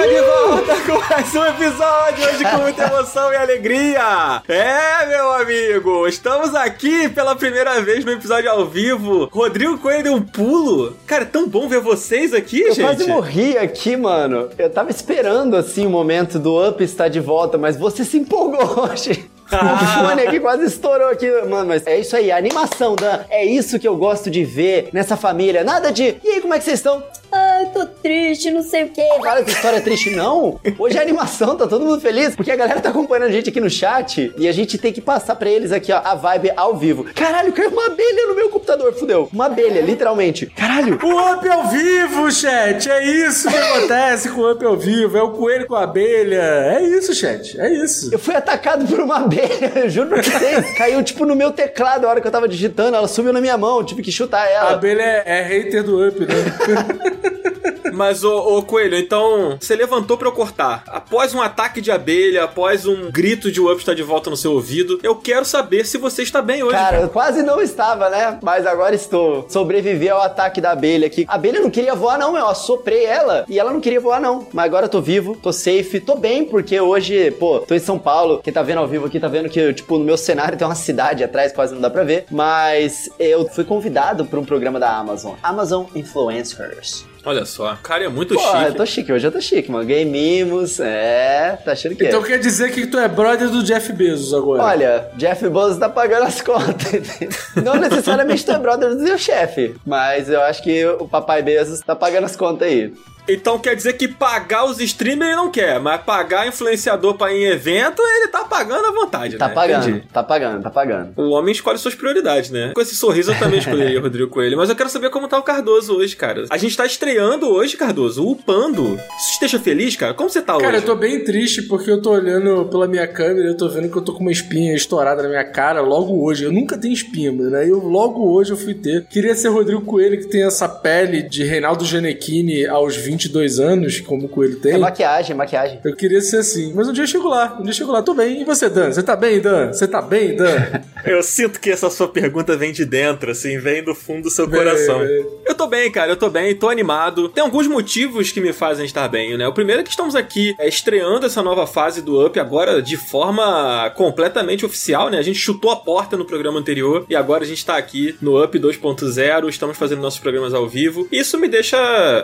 está de volta com mais um episódio hoje com muita emoção e alegria. É, meu amigo, estamos aqui pela primeira vez no episódio ao vivo. Rodrigo Coelho deu um pulo. Cara, é tão bom ver vocês aqui, eu gente. Eu quase morri aqui, mano. Eu tava esperando, assim, o momento do Up estar de volta, mas você se empolgou hoje. Ah. O fone aqui quase estourou aqui. Mano, mas é isso aí, a animação, Dan. É isso que eu gosto de ver nessa família. Nada de. E aí, como é que vocês estão? Ai, tô triste, não sei o quê. Fala que história triste, não. Hoje é animação, tá todo mundo feliz, porque a galera tá acompanhando a gente aqui no chat e a gente tem que passar pra eles aqui, ó, a vibe ao vivo. Caralho, caiu uma abelha no meu computador, fudeu. Uma abelha, literalmente. Caralho. O Up ao vivo, chat. É isso que acontece com o Up ao vivo. É o coelho com a abelha. É isso, chat. É isso. Eu fui atacado por uma abelha, eu juro pra vocês. Caiu, tipo, no meu teclado a hora que eu tava digitando. Ela subiu na minha mão, tive que chutar ela. A abelha é, é hater do Up, né? Mas, ô, ô, Coelho, então você levantou pra eu cortar. Após um ataque de abelha, após um grito de Up está de volta no seu ouvido, eu quero saber se você está bem hoje. Cara, eu quase não estava, né? Mas agora estou. Sobrevivi ao ataque da abelha aqui. A abelha não queria voar, não, meu. Eu soprei ela e ela não queria voar, não. Mas agora eu tô vivo, tô safe, tô bem, porque hoje, pô, tô em São Paulo. Quem tá vendo ao vivo aqui tá vendo que, tipo, no meu cenário tem uma cidade atrás, quase não dá pra ver. Mas eu fui convidado pra um programa da Amazon. Amazon Influencers. Olha só, o cara é muito Pô, chique. eu tô chique, hoje eu tô chique, mano. Game Mimos, é. Tá achando que Então é. quer dizer que tu é brother do Jeff Bezos agora? Olha, Jeff Bezos tá pagando as contas. Não necessariamente tu é brother do seu chefe, mas eu acho que o papai Bezos tá pagando as contas aí. Então quer dizer que pagar os streamers ele não quer, mas pagar influenciador pra ir em evento, ele tá pagando à vontade, Tá né? pagando, Entendi. tá pagando, tá pagando. O homem escolhe suas prioridades, né? Com esse sorriso eu também escolheria o Rodrigo Coelho. Mas eu quero saber como tá o Cardoso hoje, cara. A gente tá estreando hoje, Cardoso, upando. Isso te deixa feliz, cara? Como você tá Cara, hoje? eu tô bem triste porque eu tô olhando pela minha câmera e eu tô vendo que eu tô com uma espinha estourada na minha cara logo hoje. Eu nunca tenho espinha, mano. Aí eu logo hoje eu fui ter. Queria ser Rodrigo Coelho, que tem essa pele de Reinaldo Gianecchini aos 22 anos, como o Coelho tem. É maquiagem, maquiagem. Eu queria ser assim. Mas um dia eu chego lá. Um dia eu chego lá. Tô bem. E você, Dan? Você tá bem, Dan? Você tá bem, Dan? Eu sinto que essa sua pergunta vem de dentro, assim, vem do fundo do seu Vem, coração. vem. Eu tô bem, cara, eu tô bem, tô animado. Tem alguns motivos que me fazem estar bem, né? O primeiro é que estamos aqui é, estreando essa nova fase do Up agora de forma completamente oficial, né? A gente chutou a porta no programa anterior e agora a gente tá aqui no Up 2.0, estamos fazendo nossos programas ao vivo. Isso me deixa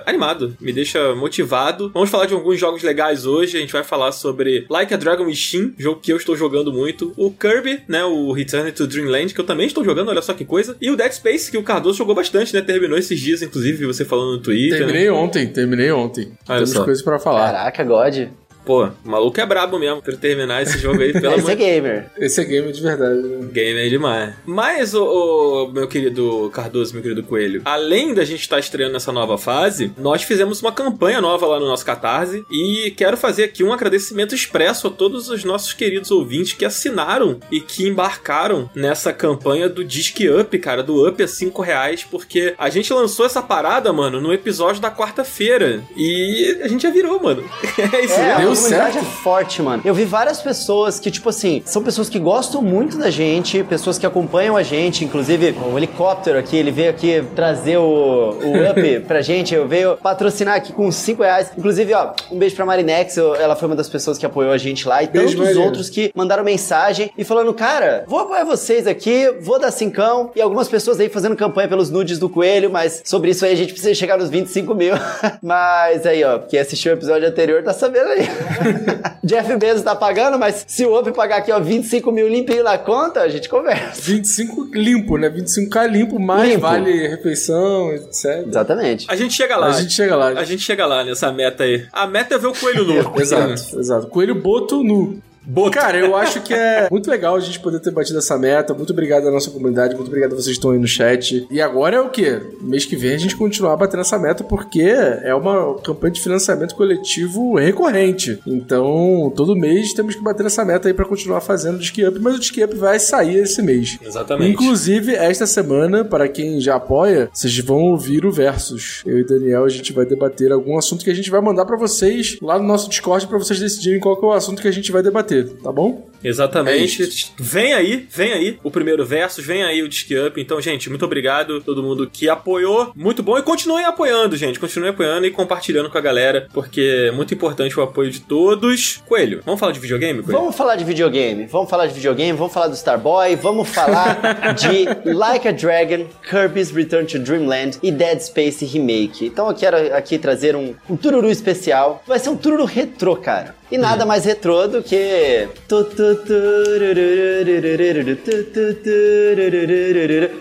animado, me deixa motivado. Vamos falar de alguns jogos legais hoje. A gente vai falar sobre Like a Dragon Shin, jogo que eu estou jogando muito. O Kirby, né? O Return to Dreamland, que eu também estou jogando, olha só que coisa. E o Dead Space, que o Cardoso jogou bastante, né? Terminou esses dias, inclusive, você falando no Twitter. terminei ontem, terminei ontem. Olha Temos só. coisas pra falar. Caraca, God. Pô, o maluco é brabo mesmo pra terminar esse jogo aí, pelo Esse é gamer. Esse é game de verdade. né? Game é demais. Mas, o, meu querido Cardoso, meu querido Coelho, além da gente estar estreando nessa nova fase, nós fizemos uma campanha nova lá no nosso Catarse e quero fazer aqui um agradecimento expresso a todos os nossos queridos ouvintes que assinaram e que embarcaram nessa campanha do Disque Up, cara, do Up a 5 reais, porque a gente lançou essa parada, mano, no episódio da quarta-feira e a gente já virou, mano. É isso É, mesmo. Comunidade é forte, mano. Eu vi várias pessoas que, tipo assim, são pessoas que gostam muito da gente, pessoas que acompanham a gente, inclusive o helicóptero aqui, ele veio aqui trazer o, o up pra gente, eu veio patrocinar aqui com 5 reais. Inclusive, ó, um beijo pra Marinex, eu- ela foi uma das pessoas que apoiou a gente lá, e Beijo, tantos outros que mandaram mensagem e falando, cara, vou apoiar vocês aqui, vou dar cincão, e algumas pessoas aí fazendo campanha pelos nudes do coelho, mas sobre isso aí a gente precisa chegar nos 25 mil. mas aí, ó, quem assistiu o episódio anterior tá sabendo aí. Jeff Bezos tá pagando, mas se o Up pagar aqui, ó, 25 mil limpinho na conta, a gente conversa. 25 limpo, né? 25k limpo, mais Limpo. vale refeição, etc. Exatamente. A gente chega lá. A gente chega lá. A gente chega lá nessa meta aí. A meta é ver o coelho nu. Exato, exato. Coelho boto nu. Boto. Cara, eu acho que é muito legal a gente poder ter batido essa meta. Muito obrigado à nossa comunidade, muito obrigado a vocês que estão aí no chat. E agora é o quê? Mês que vem a gente continuar batendo essa meta porque é uma campanha de financiamento coletivo recorrente. Então, todo mês temos que bater essa meta aí pra continuar fazendo o Disque Up, mas o Disque Up vai sair esse mês. Exatamente. Inclusive, esta semana, para quem já apoia, vocês vão ouvir o Versus. Eu e Daniel, a gente vai debater algum assunto que a gente vai mandar pra vocês lá no nosso Discord pra vocês decidirem qual é o assunto que a gente vai debater, tá bom? Exatamente. É vem aí, vem aí o primeiro versus, vem aí o Disque Up. Então, gente, muito obrigado a todo mundo que apoiou. Muito bom. E continuem apoiando, gente. Continuem apoiando e compartilhando com a galera, porque é muito importante o apoio de todos. Coelho, vamos falar de videogame, Coelho? Vamos falar de videogame, vamos falar de videogame, vamos falar do Starboy, vamos falar de Like a Dragon, Kirby's Return to Dreamland e Dead Space Remake. Então eu quero aqui trazer um, um tururu especial. Vai ser um tururu retrô, cara. E nada mais retrô do que. tu,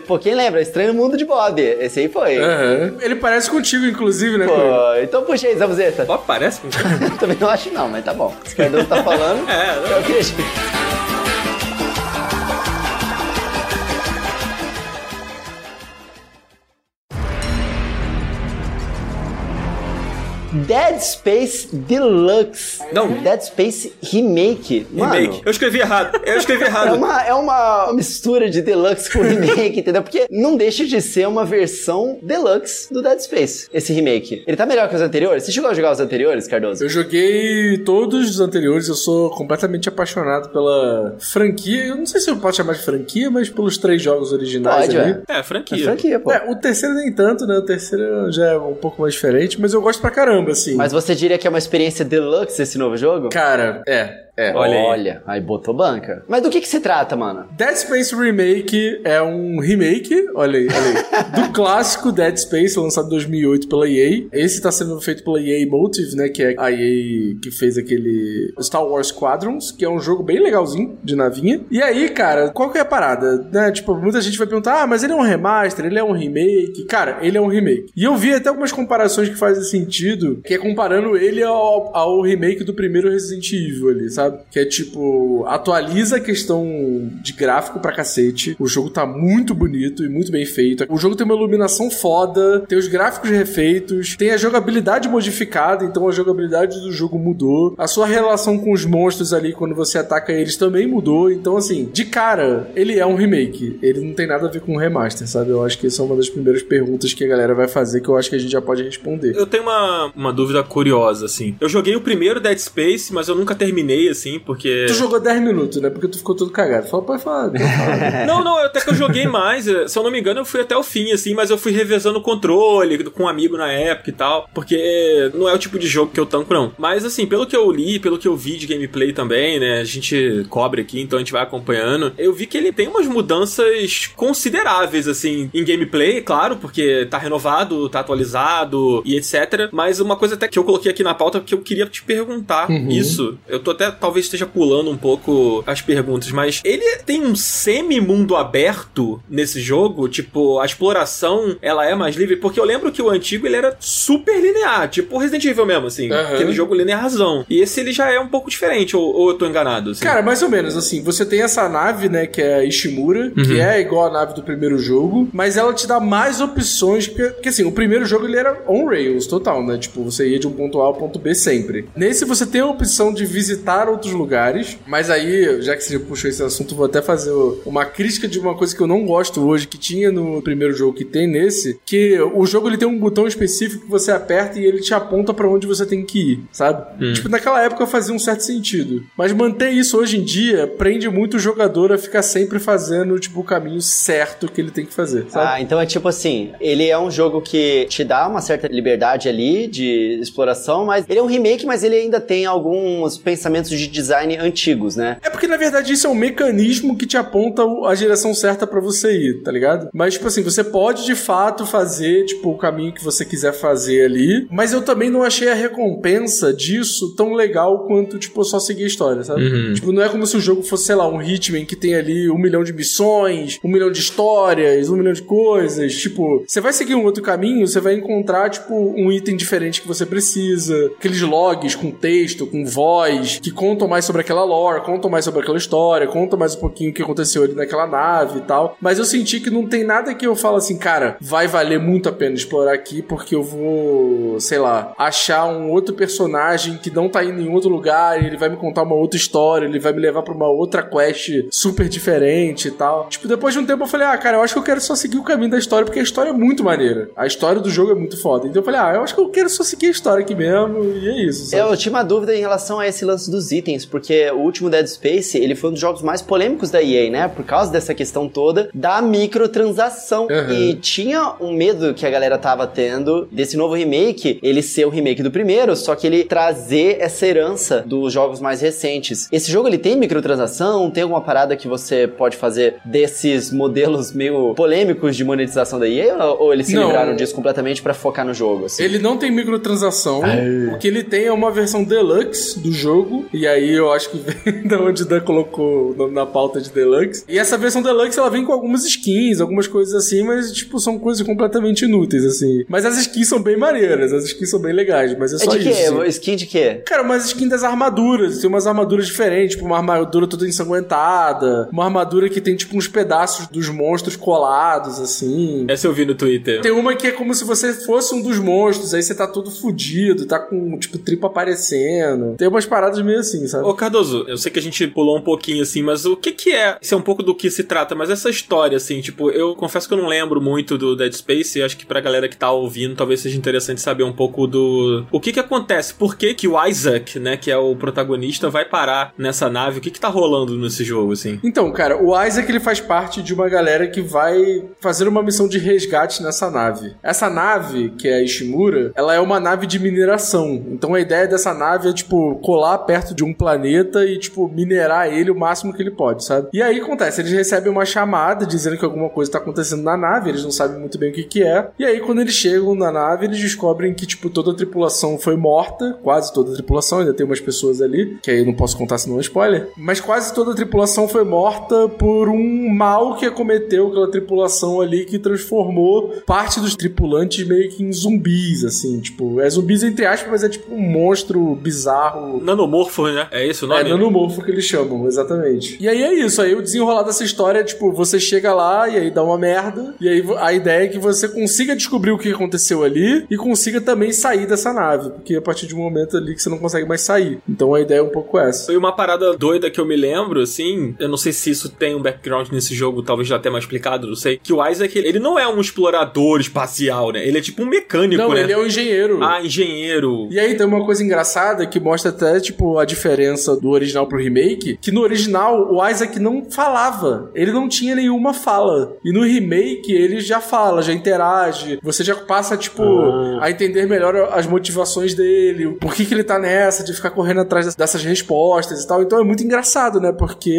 Pô, quem lembra? Estranho Mundo de Bob. Esse aí foi. Aham. Ele parece contigo, inclusive, né, Coelho? Pô, então puxa aí, Zabuzeta. Ó, parece com Também não acho não, mas tá bom. Se o Cardoso tá falando, É, eu acredito. Dead Space Deluxe. Não. Dead Space Remake. Mano, remake. Eu escrevi errado. Eu escrevi É errado. uma, é uma mistura de Deluxe com remake, entendeu? Porque não deixa de ser uma versão Deluxe do Dead Space, esse remake. Ele tá melhor que os anteriores? Você chegou a jogar os anteriores, Cardoso? Eu joguei todos os anteriores, eu sou completamente apaixonado pela franquia. Eu não sei se eu posso chamar de franquia, mas pelos três jogos originais Pode, ali. é. É, É franquia. franquia, pô. É, o terceiro nem tanto, né? O terceiro já é um pouco mais diferente, mas eu gosto pra caramba, assim. Mas você diria que é uma experiência deluxe esse novo jogo? Cara, é, é. Olha aí. Olha, aí botou banca. Mas do que que se trata, mano? Dead Space Remake é um remake, olha aí, olha aí, do clássico Dead Space, lançado em 2008 pela EA. Esse tá sendo feito pela EA Motive, né, que é a EA que fez aquele Star Wars Squadrons, que é um jogo bem legalzinho de navinha. E aí, cara, qual que é a parada? Né, tipo, muita gente vai perguntar, ah, mas ele é um remaster, ele é um remake. Cara, ele é um remake. E eu vi até algumas comparações que fazem sentido, que é comparando ele ao, ao remake do primeiro Resident Evil ali, sabe? Que é tipo, atualiza a questão de gráfico pra cacete. O jogo tá muito bonito e muito bem feito. O jogo tem uma iluminação foda, tem os gráficos refeitos, tem a jogabilidade modificada, então a jogabilidade do jogo mudou. A sua relação com os monstros ali, quando você ataca eles, também mudou. Então, assim, de cara, ele é um remake. Ele não tem nada a ver com um remaster, sabe? Eu acho que essa é uma das primeiras perguntas que a galera vai fazer que eu acho que a gente já pode responder. Eu tenho uma, uma dúvida curiosa, assim. Eu joguei o primeiro Dead Space, mas eu nunca terminei, assim, porque. Tu jogou 10 minutos, né? Porque tu ficou todo cagado. Fala, pode falar. Pode falar. Não, não, até que eu joguei mais. eh, Se eu não me engano, eu fui até o fim, assim, mas eu fui revezando o controle com um amigo na época e tal. Porque não é o tipo de jogo que eu tanco, não. Mas, assim, pelo que eu li, pelo que eu vi de gameplay também, né? A gente cobre aqui, então a gente vai acompanhando. Eu vi que ele tem umas mudanças consideráveis, assim, em gameplay, claro, porque tá renovado, tá atualizado e etc. Mas uma coisa até que eu coloquei aqui na pauta que eu queria te perguntar isso. Eu tô até talvez esteja pulando um pouco as perguntas, mas ele tem um semi-mundo aberto nesse jogo? Tipo, a exploração ela é mais livre? Porque eu lembro que o antigo ele era super linear, tipo Resident Evil mesmo, assim. Aham. Aquele jogo linearzão. E esse ele já é um pouco diferente, ou, ou eu tô enganado? Assim? Cara, mais ou menos, assim, você tem essa nave, né, que é a Ishimura, Uhum. que é igual a nave do primeiro jogo, mas ela te dá mais opções, porque, porque, assim, o primeiro jogo ele era on-rails total, né, tipo, você ia de um ponto A ao ponto B sempre. Nesse você tem a opção de visitar outros lugares, mas aí, já que você puxou esse assunto, vou até fazer uma crítica de uma coisa que eu não gosto hoje, que tinha no primeiro jogo, que tem nesse, que o jogo ele tem um botão específico que você aperta e ele te aponta pra onde você tem que ir, sabe? Tipo, naquela época fazia um certo sentido. Mas manter isso hoje em dia prende muito o jogador a ficar sempre fazendo, tipo, o caminho certo que ele tem que fazer, sabe? Ah, então é tipo assim, ele é um jogo que te dá uma certa liberdade ali de exploração, mas ele é um remake, mas ele ainda tem alguns pensamentos de design antigos, né? É porque, na verdade, isso é um mecanismo que te aponta a direção certa pra você ir, tá ligado? Mas, tipo assim, você pode de fato fazer, tipo, o caminho que você quiser fazer ali. Mas eu também não achei a recompensa disso tão legal quanto, tipo, só seguir a história, sabe? Tipo, não é como se o jogo fosse, sei lá, um Hitman que tem ali um milhão de missões, um milhão de histórias, um milhão de coisas. Tipo, você vai seguir um outro caminho, você vai encontrar, tipo, um item diferente que você precisa. Aqueles logs com texto, com voz, que contam mais sobre aquela lore, contam mais sobre aquela história, contam mais um pouquinho o que aconteceu ali naquela nave e tal. Mas eu senti que não tem nada que eu falo assim, cara, vai valer muito a pena explorar aqui, porque eu vou, sei lá, achar um outro personagem que não tá indo em outro lugar, e ele vai me contar uma outra história, ele vai me levar pra uma outra quest super diferente e tal. Tipo, depois de um tempo eu falei, ah, cara, eu acho que eu quero só seguir o caminho da história, porque a história é muito maneira. A história do jogo é muito foda. Então eu falei, ah, eu acho que eu quero só seguir a história aqui mesmo, e é isso. sabe? Eu tinha uma dúvida em relação a esse lance dos itens, porque o último Dead Space, ele foi um dos jogos mais polêmicos da EA, né? Por causa dessa questão toda da microtransação. Uhum. E tinha um medo que a galera tava tendo desse novo remake, ele ser o remake do primeiro, só que ele trazer essa herança dos jogos mais recentes. Esse jogo, ele tem microtransação? Tem alguma parada que você pode fazer desses modelos meio polêmicos de monetização da EA? Ou eles se Não. livraram disso completamente pra focar no jogo, assim? Ele não tem microtransação. O que ele tem é uma versão deluxe do jogo. E aí eu acho que vem da onde o Dan colocou o nome na pauta de deluxe. E essa versão deluxe ela vem com algumas skins, algumas coisas assim, mas tipo, são coisas completamente inúteis, assim. Mas as skins são bem maneiras, as skins são bem legais, mas é É só de isso. assim. quê? Skin de quê? Cara, umas skins das armaduras. Tem umas armaduras diferentes, tipo uma armadura toda ensanguentada. Uma armadura que tem, tipo, uns pedaços dos monstros colados, assim. Essa eu vi no Twitter. Tem uma que é como se você fosse um dos monstros, aí você tá todo fudido, tá com, tipo, tripa aparecendo. Tem umas paradas meio assim, sabe? Ô Cardoso, eu sei que a gente pulou um pouquinho assim, mas o que que é? Isso é um pouco do que se trata, mas essa história assim, tipo, eu confesso que eu não lembro muito do Dead Space, e acho que pra galera que tá ouvindo, talvez seja interessante saber um pouco do o que que acontece, por que que o Isaac, né, que é o protagonista, vai parar nessa nave, o que que tá rolando nesse jogo assim? Então, cara, o Isaac ele faz parte de uma galera que vai fazer uma missão de resgate nessa nave. Essa nave, que é a Ishimura, ela é uma nave de mineração. Então a ideia dessa nave é, tipo, colar perto de um planeta e, tipo, minerar ele o máximo que ele pode, sabe? E aí acontece, eles recebem uma chamada dizendo que alguma coisa tá acontecendo na nave, eles não sabem muito bem o que que é. E aí quando eles chegam na nave, eles descobrem que, tipo, toda a tripulação foi morta, quase toda a tripulação, ainda tem umas pessoas ali, que aí eu não posso contar senão é spoiler, mas quase toda a tripulação foi morta por um mal que acometeu aquela tripulação ali que transformou parte dos tripulantes meio que em zumbis, assim, tipo, é zumbis entre aspas, mas é tipo um monstro bizarro. Nanomorfo, né? É esse o nome? É nanomorfo que eles chamam, exatamente. E aí é isso, aí o desenrolar dessa história é tipo, você chega lá e aí dá uma merda, e aí a ideia é que você consiga descobrir o que aconteceu ali e consiga também sair dessa nave, porque a partir de um momento ali que você não consegue mais sair. Então a ideia é um pouco essa. Foi uma parada doida que eu me lembro, assim, eu não sei se isso tem um background nesse jogo, talvez já até mais explicado, não sei, que o Isaac, ele não é um explorador espacial, né? Ele é tipo um mecânico, Não, né? ele é um engenheiro. Ah, engenheiro. E aí tem uma coisa engraçada que mostra até, tipo, a diferença do original pro remake, que no original o Isaac não falava. Ele não tinha nenhuma fala. E no remake ele já fala, já interage. Você já passa, tipo, a entender melhor as motivações dele, por que que ele tá nessa, de ficar correndo atrás dessas respostas e tal. Então é muito engraçado, né? Porque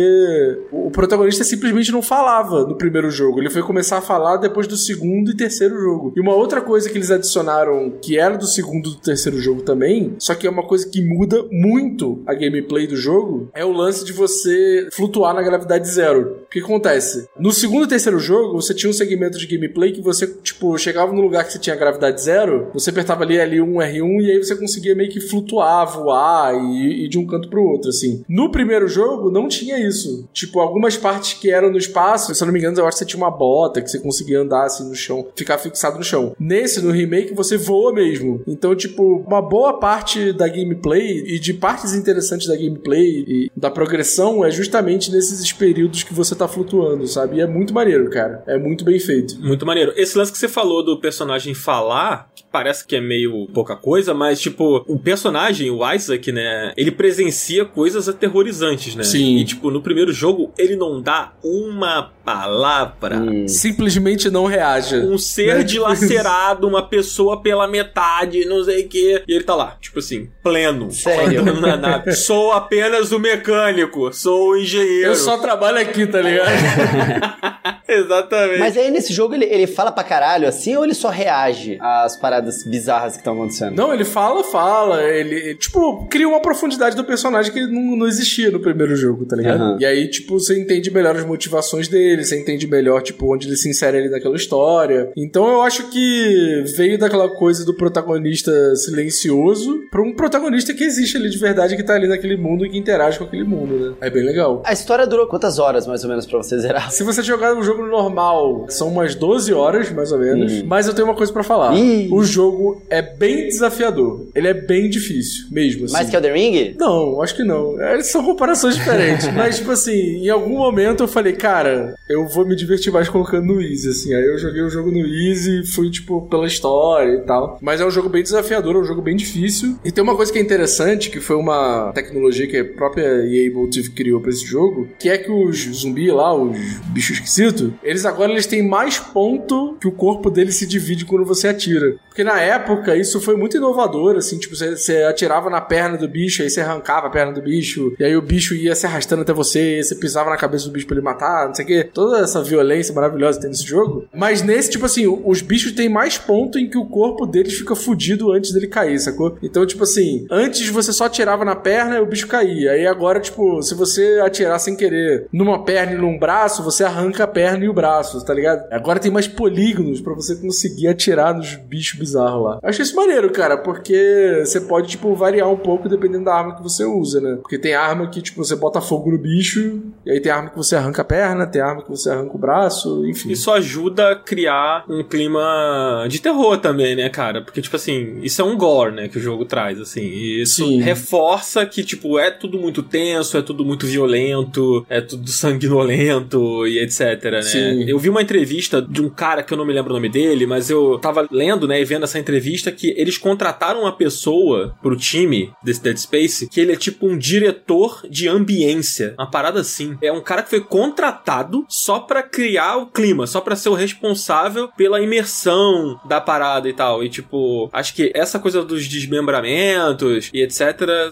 o protagonista simplesmente não falava no primeiro jogo. Ele foi começar a falar depois do segundo e terceiro jogo. E uma outra coisa que eles adicionaram, que era do segundo e do terceiro jogo também, só que é uma coisa que muda muito a gameplay do jogo, é o lance de você flutuar na gravidade zero. Que acontece? No segundo e terceiro jogo, você tinha um segmento de gameplay que você, tipo, chegava no lugar que você tinha gravidade zero, você apertava ali L1, R1 e aí você conseguia meio que flutuar, voar e ir de um canto pro outro, assim. No primeiro jogo, não tinha isso. Tipo, algumas partes que eram no espaço, se eu não me engano, eu acho que você tinha uma bota que você conseguia andar assim no chão, ficar fixado no chão. Nesse, no remake, você voa mesmo. Então, tipo, uma boa parte da gameplay e de partes interessantes da gameplay e da progressão é justamente nesses períodos que você tá flutuando, sabe? E é muito maneiro, cara. É muito bem feito. Muito maneiro. Esse lance que você falou do personagem falar, que parece que é meio pouca coisa, mas, tipo, o personagem, o Isaac, né, ele presencia coisas aterrorizantes, né? Sim. E, tipo, no primeiro jogo, ele não dá uma palavra. Hum. Simplesmente não reage. Um ser Né? dilacerado, uma pessoa pela metade, não sei o quê. E ele tá lá, tipo assim, pleno. Sério? na nave. Sou apenas o mecânico, sou o engenheiro. Eu só trabalho aqui, tá ligado? Exatamente. Mas aí nesse jogo ele, ele fala pra caralho assim ou ele só reage às paradas bizarras que estão acontecendo? Não, ele fala, fala. Ele, tipo, cria uma profundidade do personagem que não, não existia no primeiro jogo, tá ligado? Aham. E aí, tipo, você entende melhor as motivações dele, você entende melhor, tipo, onde ele se insere ali naquela história. Então eu acho que veio daquela coisa do protagonista silencioso pra um protagonista que existe ali de verdade, que tá ali naquele mundo e que interage com aquele mundo, né? É bem legal. A história durou quantas horas mais ou menos menos pra você zerar. Se você jogar um jogo normal, são umas 12 horas, mais ou menos. Mas eu tenho uma coisa pra falar. Ih. O jogo é bem desafiador. Ele é bem difícil, mesmo. Assim. Mais que Elden Ring? Não, acho que não. É, São comparações diferentes. Mas, tipo assim, em algum momento eu falei, cara, eu vou me divertir mais colocando no Easy, assim. Aí eu joguei o jogo no Easy, fui, tipo, pela história e tal. Mas é um jogo bem desafiador, é um jogo bem difícil. E tem uma coisa que é interessante, que foi uma tecnologia que a própria EA Motive criou pra esse jogo, que é que os zumbis lá, os bichos esquisitos, eles agora eles têm mais ponto que o corpo deles se divide quando você atira. Porque na época isso foi muito inovador, assim, tipo, você, você atirava na perna do bicho, aí você arrancava a perna do bicho, e aí o bicho ia se arrastando até você, você pisava na cabeça do bicho pra ele matar, não sei o quê. Toda essa violência maravilhosa que tem nesse jogo. Mas nesse, tipo assim, os bichos têm mais ponto em que o corpo deles fica fudido antes dele cair, sacou? Então, tipo assim, antes você só atirava na perna e o bicho caía. Aí agora, tipo, se você atirar sem querer numa perna e num braço, você arranca a perna e o braço, tá ligado? Agora tem mais polígonos pra você conseguir atirar nos bichos bizarros lá. Eu achei isso maneiro, cara, porque você pode, tipo, variar um pouco dependendo da arma que você usa, né? Porque tem arma que, tipo, você bota fogo no bicho, e aí tem arma que você arranca a perna, tem arma que você arranca o braço, enfim. Isso ajuda a criar um clima de terror também, né, cara? Porque, tipo assim, isso é um gore, né, que o jogo traz, assim. E isso Sim. reforça que, tipo, é tudo muito tenso, é tudo muito violento, é tudo sanguinolento e etc, né? Sim. Eu vi uma entrevista de um cara que eu não me lembro o nome dele, mas eu tava lendo, né, e vendo essa entrevista que eles contrataram uma pessoa pro time desse Dead Space que ele é tipo um diretor de ambiência. Uma parada assim. É um cara que foi contratado só pra criar o clima, só pra ser o responsável pela imersão da parada e tal. E tipo, acho que essa coisa dos desmembramentos e etc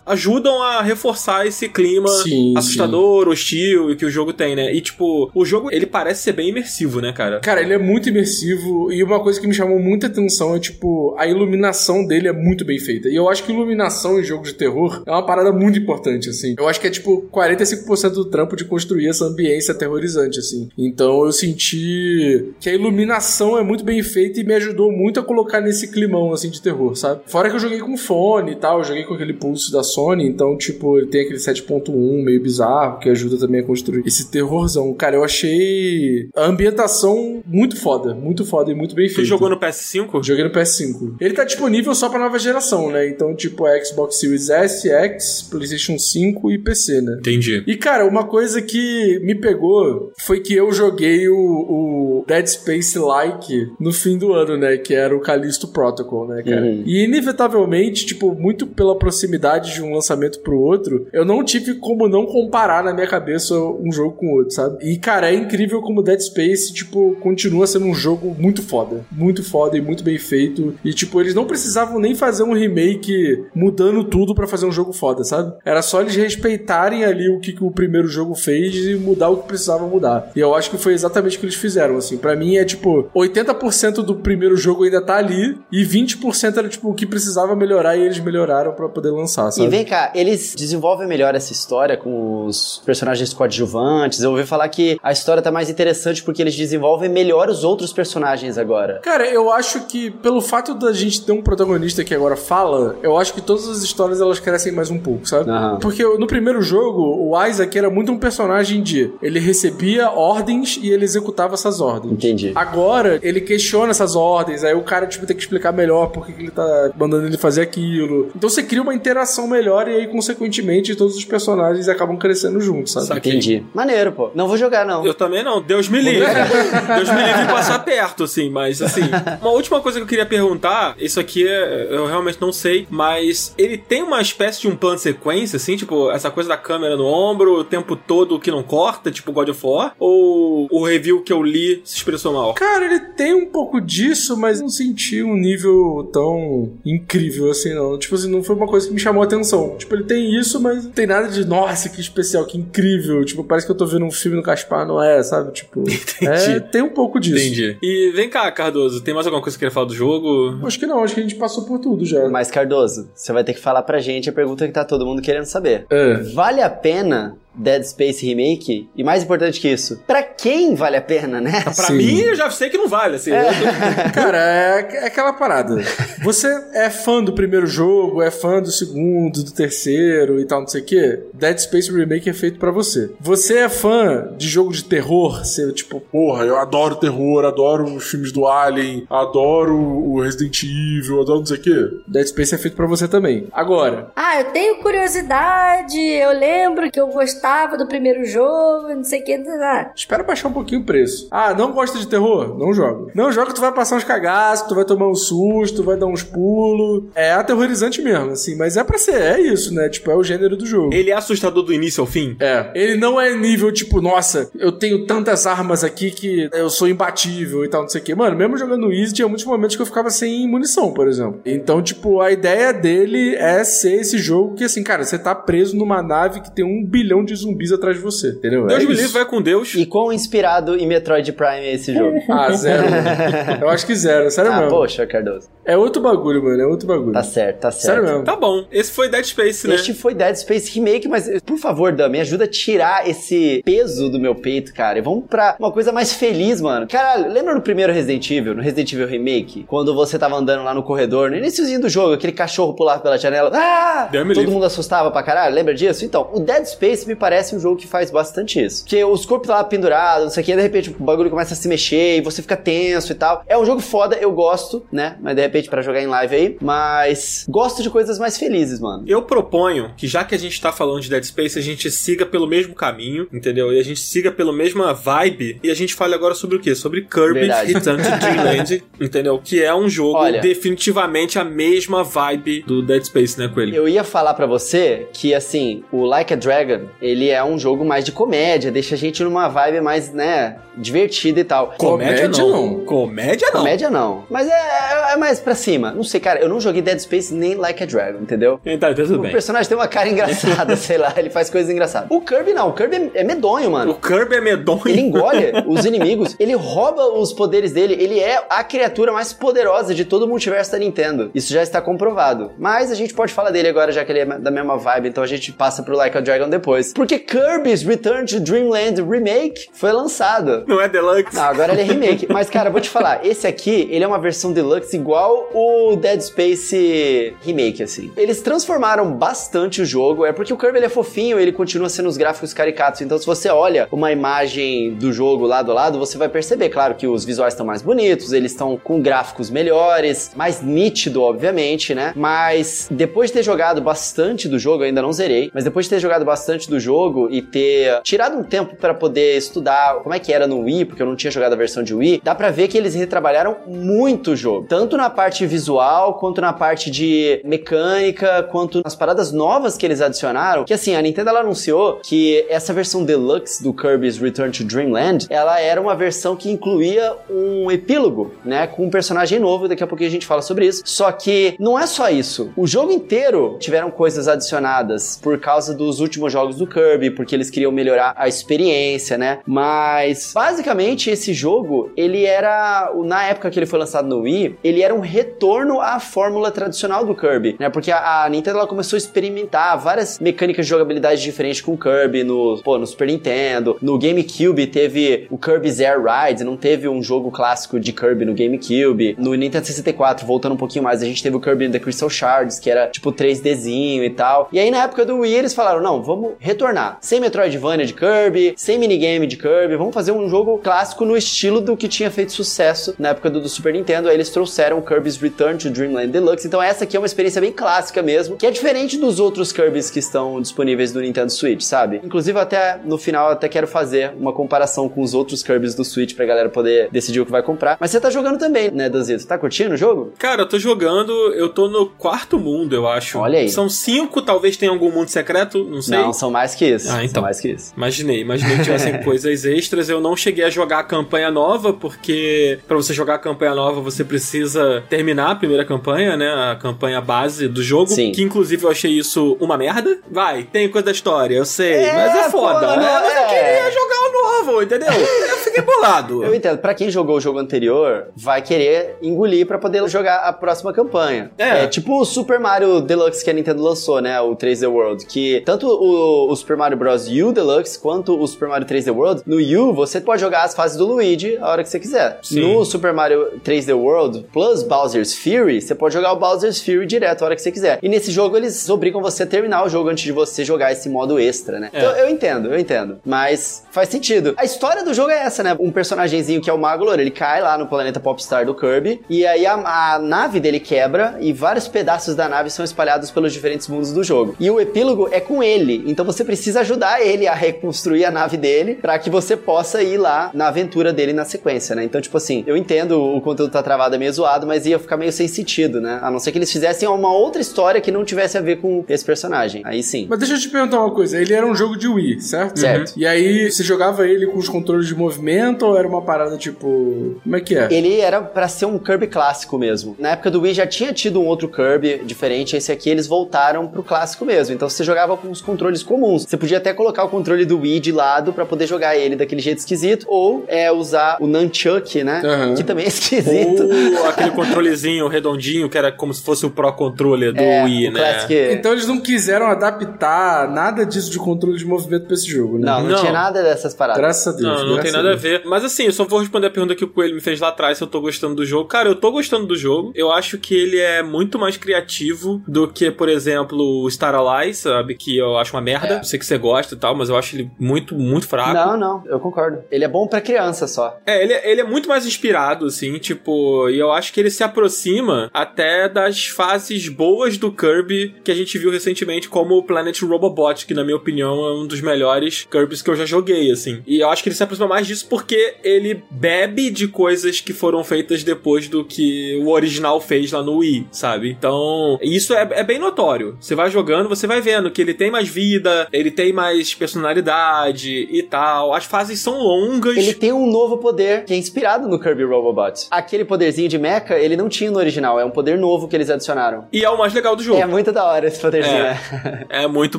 ajudam a reforçar esse clima Sim, assustador, hostil que o jogo tem, né? E tipo, o jogo ele parece ser bem imersivo, né, cara? Cara, ele é muito imersivo e uma coisa que me chamou muita atenção é, tipo, a iluminação dele é muito bem feita. E eu acho que iluminação em jogos de terror é uma parada muito importante, assim. Eu acho que é, tipo, 45% do trampo de construir essa ambiência aterrorizante, assim. Então eu senti que a iluminação é muito bem feita e me ajudou muito a colocar nesse climão, assim, de terror, sabe? Fora que eu joguei com fone e tal, eu joguei com aquele pulse da Sony, então, tipo, ele tem aquele 7.1 meio bizarro que ajuda também a construir esse terrorzão. Cara, eu achei a ambientação muito foda, muito foda e muito bem feita. Tu jogou no PS5? Joguei no PS5. Ele tá disponível só pra nova geração, né? Então, tipo, é Xbox Series S, X, PlayStation 5 e PC, né? Entendi. E, cara, uma coisa que me pegou foi que eu joguei o, o Dead Space Like no fim do ano, né? Que era o Callisto Protocol, né, cara? Uhum. E, inevitavelmente, tipo, muito pela proximidade de um lançamento pro outro, eu não tive como não comparar na minha cabeça um jogo com o outro, sabe? E, cara, é incrível como Dead Space, tipo, continua sendo um jogo muito foda. Muito foda e muito bem feito. E, tipo, eles não precisavam nem fazer um remake mudando tudo pra fazer um jogo foda, sabe? Era só eles respeitarem ali o que, que o primeiro jogo fez e mudar o que precisava mudar. E eu acho que foi exatamente o que eles fizeram, assim. Pra mim é, tipo, 80% do primeiro jogo ainda tá ali e 20% era, tipo, o que precisava melhorar e eles melhoraram pra poder lançar, sabe? E vem cá, eles desenvolvem melhor essa história com os personagens coadjuvantes. Eu ouvi falar que a história tá mais interessante porque eles desenvolvem melhor os outros personagens agora. Cara, eu acho que pelo fato da gente ter um protagonista que agora fala, eu acho que todas as histórias elas crescem mais um pouco, sabe? Aham. Porque no primeiro jogo, o Isaac era muito um personagem de ele recebia ordens e ele executava essas ordens. Entendi. Agora, ele questiona essas ordens, aí o cara, tipo, tem que explicar melhor por que que ele tá mandando ele fazer aquilo. Então você cria uma interação melhor e aí, consequentemente, todos os personagens acabam crescendo juntos, sabe? Entendi. Maneiro, pô. Não vou jogar, não. Eu também não, Deus me livre. Deus me livre de passar perto, assim, mas assim. Uma última coisa que eu queria perguntar, isso aqui é- eu realmente não sei, mas ele tem uma espécie de um plano de sequência, assim, tipo, essa coisa da câmera no ombro o tempo todo que não corta, tipo God of War? Ou o review que eu li se expressou mal? Cara, ele tem um pouco disso, mas não senti um nível tão incrível assim, não. Tipo assim, não foi uma coisa que me chamou a atenção. Tipo, ele tem isso, mas não tem nada de, nossa, que especial, que incrível. Tipo, parece que eu tô vendo um filme no Caspar, não é, sabe? Tipo, é, tem um pouco disso. Entendi. E vem cá, Cardoso, tem mais alguma coisa que você queria falar do jogo? Acho que não, acho que a gente passou por tudo já. Mas, Cardoso, você vai ter que falar pra gente a pergunta que tá todo mundo querendo saber. É. Vale a pena Dead Space Remake, e mais importante que isso, pra quem vale a pena, né? Pra Sim. mim, eu já sei que não vale, assim. eu tô- Cara, é, é aquela parada. Você é fã do primeiro jogo, é fã do segundo, do terceiro e tal, não sei o quê. Dead Space Remake é feito pra você. Você é fã de jogo de terror, você, tipo, porra, eu adoro terror, adoro os filmes do Alien, adoro o Resident Evil, adoro não sei o quê. Dead Space é feito pra você também. Agora, Ah, eu tenho curiosidade, eu lembro que eu gostava do primeiro jogo, não sei o que. Ah, espera baixar um pouquinho o preço. Ah, não gosta de terror? Não joga. Não joga, tu vai passar uns cagaços, tu vai tomar um susto, vai dar uns pulos. É aterrorizante mesmo, assim, mas é pra ser, é isso, né? Tipo, é o gênero do jogo. Ele é assustador do início ao fim. É. Ele não é nível tipo, nossa, eu tenho tantas armas aqui que eu sou imbatível e tal, não sei o quê. Mano, mesmo jogando Easy, tinha muitos momentos que eu ficava sem munição, por exemplo. Então, tipo, a ideia dele é ser esse jogo que, assim, cara, você tá preso numa nave que tem um bilhão de zumbis atrás de você, entendeu? Deus é me livre, vai com Deus. E quão inspirado em Metroid Prime é esse jogo? Ah, zero. eu acho que zero, sério ah, mesmo. poxa, Cardoso. É outro bagulho, mano, é outro bagulho. Tá certo, tá certo. Sério mesmo. Tá bom, esse foi Dead Space, né? Este foi Dead Space Remake, mas por favor, Dan, me ajuda a tirar esse peso do meu peito, cara. E vamos pra uma coisa mais feliz, mano. Caralho, lembra no primeiro Resident Evil, no Resident Evil Remake? Quando você tava andando lá no corredor, no iníciozinho do jogo, aquele cachorro pulava pela janela. Ah! Todo livre. mundo assustava pra caralho, lembra disso? Então, o Dead Space me parece um jogo que faz bastante isso. Porque os corpos lá pendurados, não sei o que, de repente o bagulho começa a se mexer e você fica tenso e tal. É um jogo foda, eu gosto, né? Mas de repente pra jogar em live aí. Mas gosto de coisas mais felizes, mano. Eu proponho que já que a gente tá falando de Dead Space, a gente siga pelo mesmo caminho, entendeu? E a gente siga pela mesma vibe. E a gente fale agora sobre o quê? Sobre Kirby Verdade. Return to Dreamland, entendeu? Que é um jogo Olha. definitivamente a mesma vibe do Dead Space, né, Coelho? Eu ia falar pra você que, assim, o Like a Dragon, ele é um jogo mais de comédia, deixa a gente numa vibe mais, né, divertida e tal. Comédia, Comédia não. não. Comédia não. Comédia não. Mas é, é- é mais pra cima. Não sei, cara, eu não joguei Dead Space nem Like a Dragon, entendeu? Tá, tudo O bem. personagem tem uma cara engraçada, sei lá, ele faz coisas engraçadas. O Kirby não, o Kirby é medonho, O mano. Kirby é medonho. Ele engole os inimigos, ele rouba os poderes dele, ele é a criatura mais poderosa de todo o multiverso da Nintendo. Isso já está comprovado. Mas a gente pode falar dele agora, já que ele é da mesma vibe, então a gente passa pro Like a Dragon depois. Porque Kirby's Return to Dreamland Remake foi lançado. Não é Deluxe. Não, agora ele é remake. Mas, cara, vou te falar, esse aqui, ele é uma versão deluxe igual o Dead Space Remake, assim. Eles transformaram bastante o jogo, é porque o Kirby ele é fofinho, ele continua sendo os gráficos caricatos. Então, se você olha uma imagem do jogo lado a lado, você vai perceber, claro, que os visuais estão mais bonitos, eles estão com gráficos melhores, mais nítido, obviamente, né? Mas depois de ter jogado bastante do jogo, ainda não zerei, mas depois de ter jogado bastante do jogo e ter tirado um tempo pra poder estudar como é que era no Wii, porque eu não tinha jogado a versão de Wii, dá pra ver que eles retrabalharam muito o jogo, tanto na parte visual quanto na parte de mecânica, quanto nas paradas novas que eles adicionaram. Que assim, a Nintendo ela anunciou que essa versão deluxe do Kirby's Return to Dreamland, ela era uma versão que incluía um epílogo, né, com um personagem novo, daqui a pouquinho a gente fala sobre isso. Só que não é só isso. O jogo inteiro tiveram coisas adicionadas por causa dos últimos jogos do Kirby, porque eles queriam melhorar a experiência, né? Mas basicamente esse jogo, ele era na época que ele foi lançado no Wii, ele era um retorno à fórmula tradicional do Kirby, né? Porque a, a Nintendo ela começou a experimentar várias mecânicas de jogabilidade diferentes com o Kirby no, pô, no Super Nintendo, no GameCube teve o Kirby's Air Ride, não teve um jogo clássico de Kirby no GameCube. No Nintendo 64, voltando um pouquinho mais, a gente teve o Kirby the Crystal Shards, que era tipo 3Dzinho e tal. E aí na época do Wii eles falaram: "Não, vamos retornar. Sem Metroidvania de Kirby, sem minigame de Kirby, vamos fazer um jogo clássico no estilo do que tinha feito sucesso na época do, do Super Nintendo". Aí eles trouxeram Kirby's Return to Dreamland Deluxe. Então essa aqui é uma experiência bem clássica mesmo, que é diferente dos outros Kirbys que estão disponíveis no Nintendo Switch, sabe? Inclusive até no final eu até quero fazer uma comparação com os outros Kirbys do Switch pra galera poder decidir o que vai comprar. Mas você tá jogando também, né, Danzito? Tá curtindo o jogo? Cara, eu tô jogando, eu tô no quarto mundo, eu acho. Olha aí. São cinco, talvez tenha algum mundo secreto, não sei. Não, são mais que isso. Ah, então. Mais que isso. Imaginei, imaginei que tivessem coisas extras. Eu não cheguei a jogar a campanha nova, porque pra você jogar a campanha nova você precisa terminar a primeira campanha, né? A campanha base do jogo. Sim. Que inclusive eu achei isso uma merda. Vai, tem coisa da história, eu sei, É, mas é foda. pô, não, é, mas eu é. queria jogar o novo, entendeu? Eu fiquei bolado. Eu entendo. Pra quem jogou o jogo anterior, vai querer engolir pra poder jogar a próxima campanha. É. tipo o Super Mario Deluxe que a Nintendo lançou, né? O 3D World. Que tanto o, o Super Mario Bros. U Deluxe quanto o Super Mario 3D World, no U você pode jogar as fases do Luigi a hora que você quiser. Sim. No Super Mario 3D World Plus Bowser's Fury, você pode jogar o Bowser's Fury direto a hora que você quiser. E nesse jogo eles obrigam você a terminar o jogo antes de você jogar esse modo extra, né? É. Então eu entendo, eu entendo. Mas faz sentido. A história do jogo é essa, né? Um personagemzinho que é o Mago Louro, ele cai lá no planeta Popstar do Kirby, e aí a, a nave dele quebra, e vários pedaços da nave são espalhados pelos diferentes mundos do jogo. E o epílogo é com ele, então você precisa ajudar ele a reconstruir a nave dele, pra que você possa ir lá na aventura dele na sequência, né? Então, tipo assim, eu entendo o conteúdo tá travado, é meio zoado, mas ia ficar meio sem sentido, né? A não ser que eles fizessem uma outra história que não tivesse a ver com esse personagem. Aí sim. Mas deixa eu te perguntar uma coisa. Ele era um jogo de Wii, certo? Certo. E aí, você jogava ele com os controles de movimento ou era uma parada tipo. Como é que é? Ele era pra ser um Kirby clássico mesmo. Na época do Wii já tinha tido um outro Kirby diferente, esse aqui eles voltaram pro clássico mesmo. Então você jogava com os controles comuns. Você podia até colocar o controle do Wii de lado pra poder jogar ele daquele jeito esquisito, ou é usar o Nunchuck, né? Aham. Que também é esquisito. Ou aquele controlezinho redondinho que era como se fosse o Pro Controller do é, Wii, né? Classic... Então eles não quiseram adaptar nada disso de controle de movimento pra esse jogo, né? Não, não, Não. tinha nada dessas paradas. Graças a Deus. Não, não tem nada a ver. Mas assim, eu só vou responder a pergunta que o Coelho me fez lá atrás se eu tô gostando do jogo. Cara, eu tô gostando do jogo. Eu acho que ele é muito mais criativo do que, por exemplo, o Star Allies, sabe? Que eu acho uma merda. É. Sei que você gosta e tal, mas eu acho ele muito, muito fraco. Não, não, eu concordo. Ele é bom pra criança só. É, ele, ele é muito mais inspirado, assim, tipo, e eu acho que ele se aproxima até das fases boas do Kirby que a gente viu recentemente, como o Planet Robobot, que na minha opinião é um dos melhores Kirbys que eu já joguei, assim. E eu acho que ele se aproxima mais disso porque ele bebe de coisas que foram feitas depois do que o original fez lá no Wii, sabe? Então, isso é, é bem notório. Você vai jogando, você vai vendo que ele tem mais vida, ele tem mais personalidade e tal. As fases são longas. Ele tem um novo poder que é inspirado no Kirby Robobot. Aquele poderzinho de mecha, ele não tinha no original, é um poder novo que eles adicionaram. E é o mais legal do jogo. É muito da hora esse poderzinho, É. né? É muito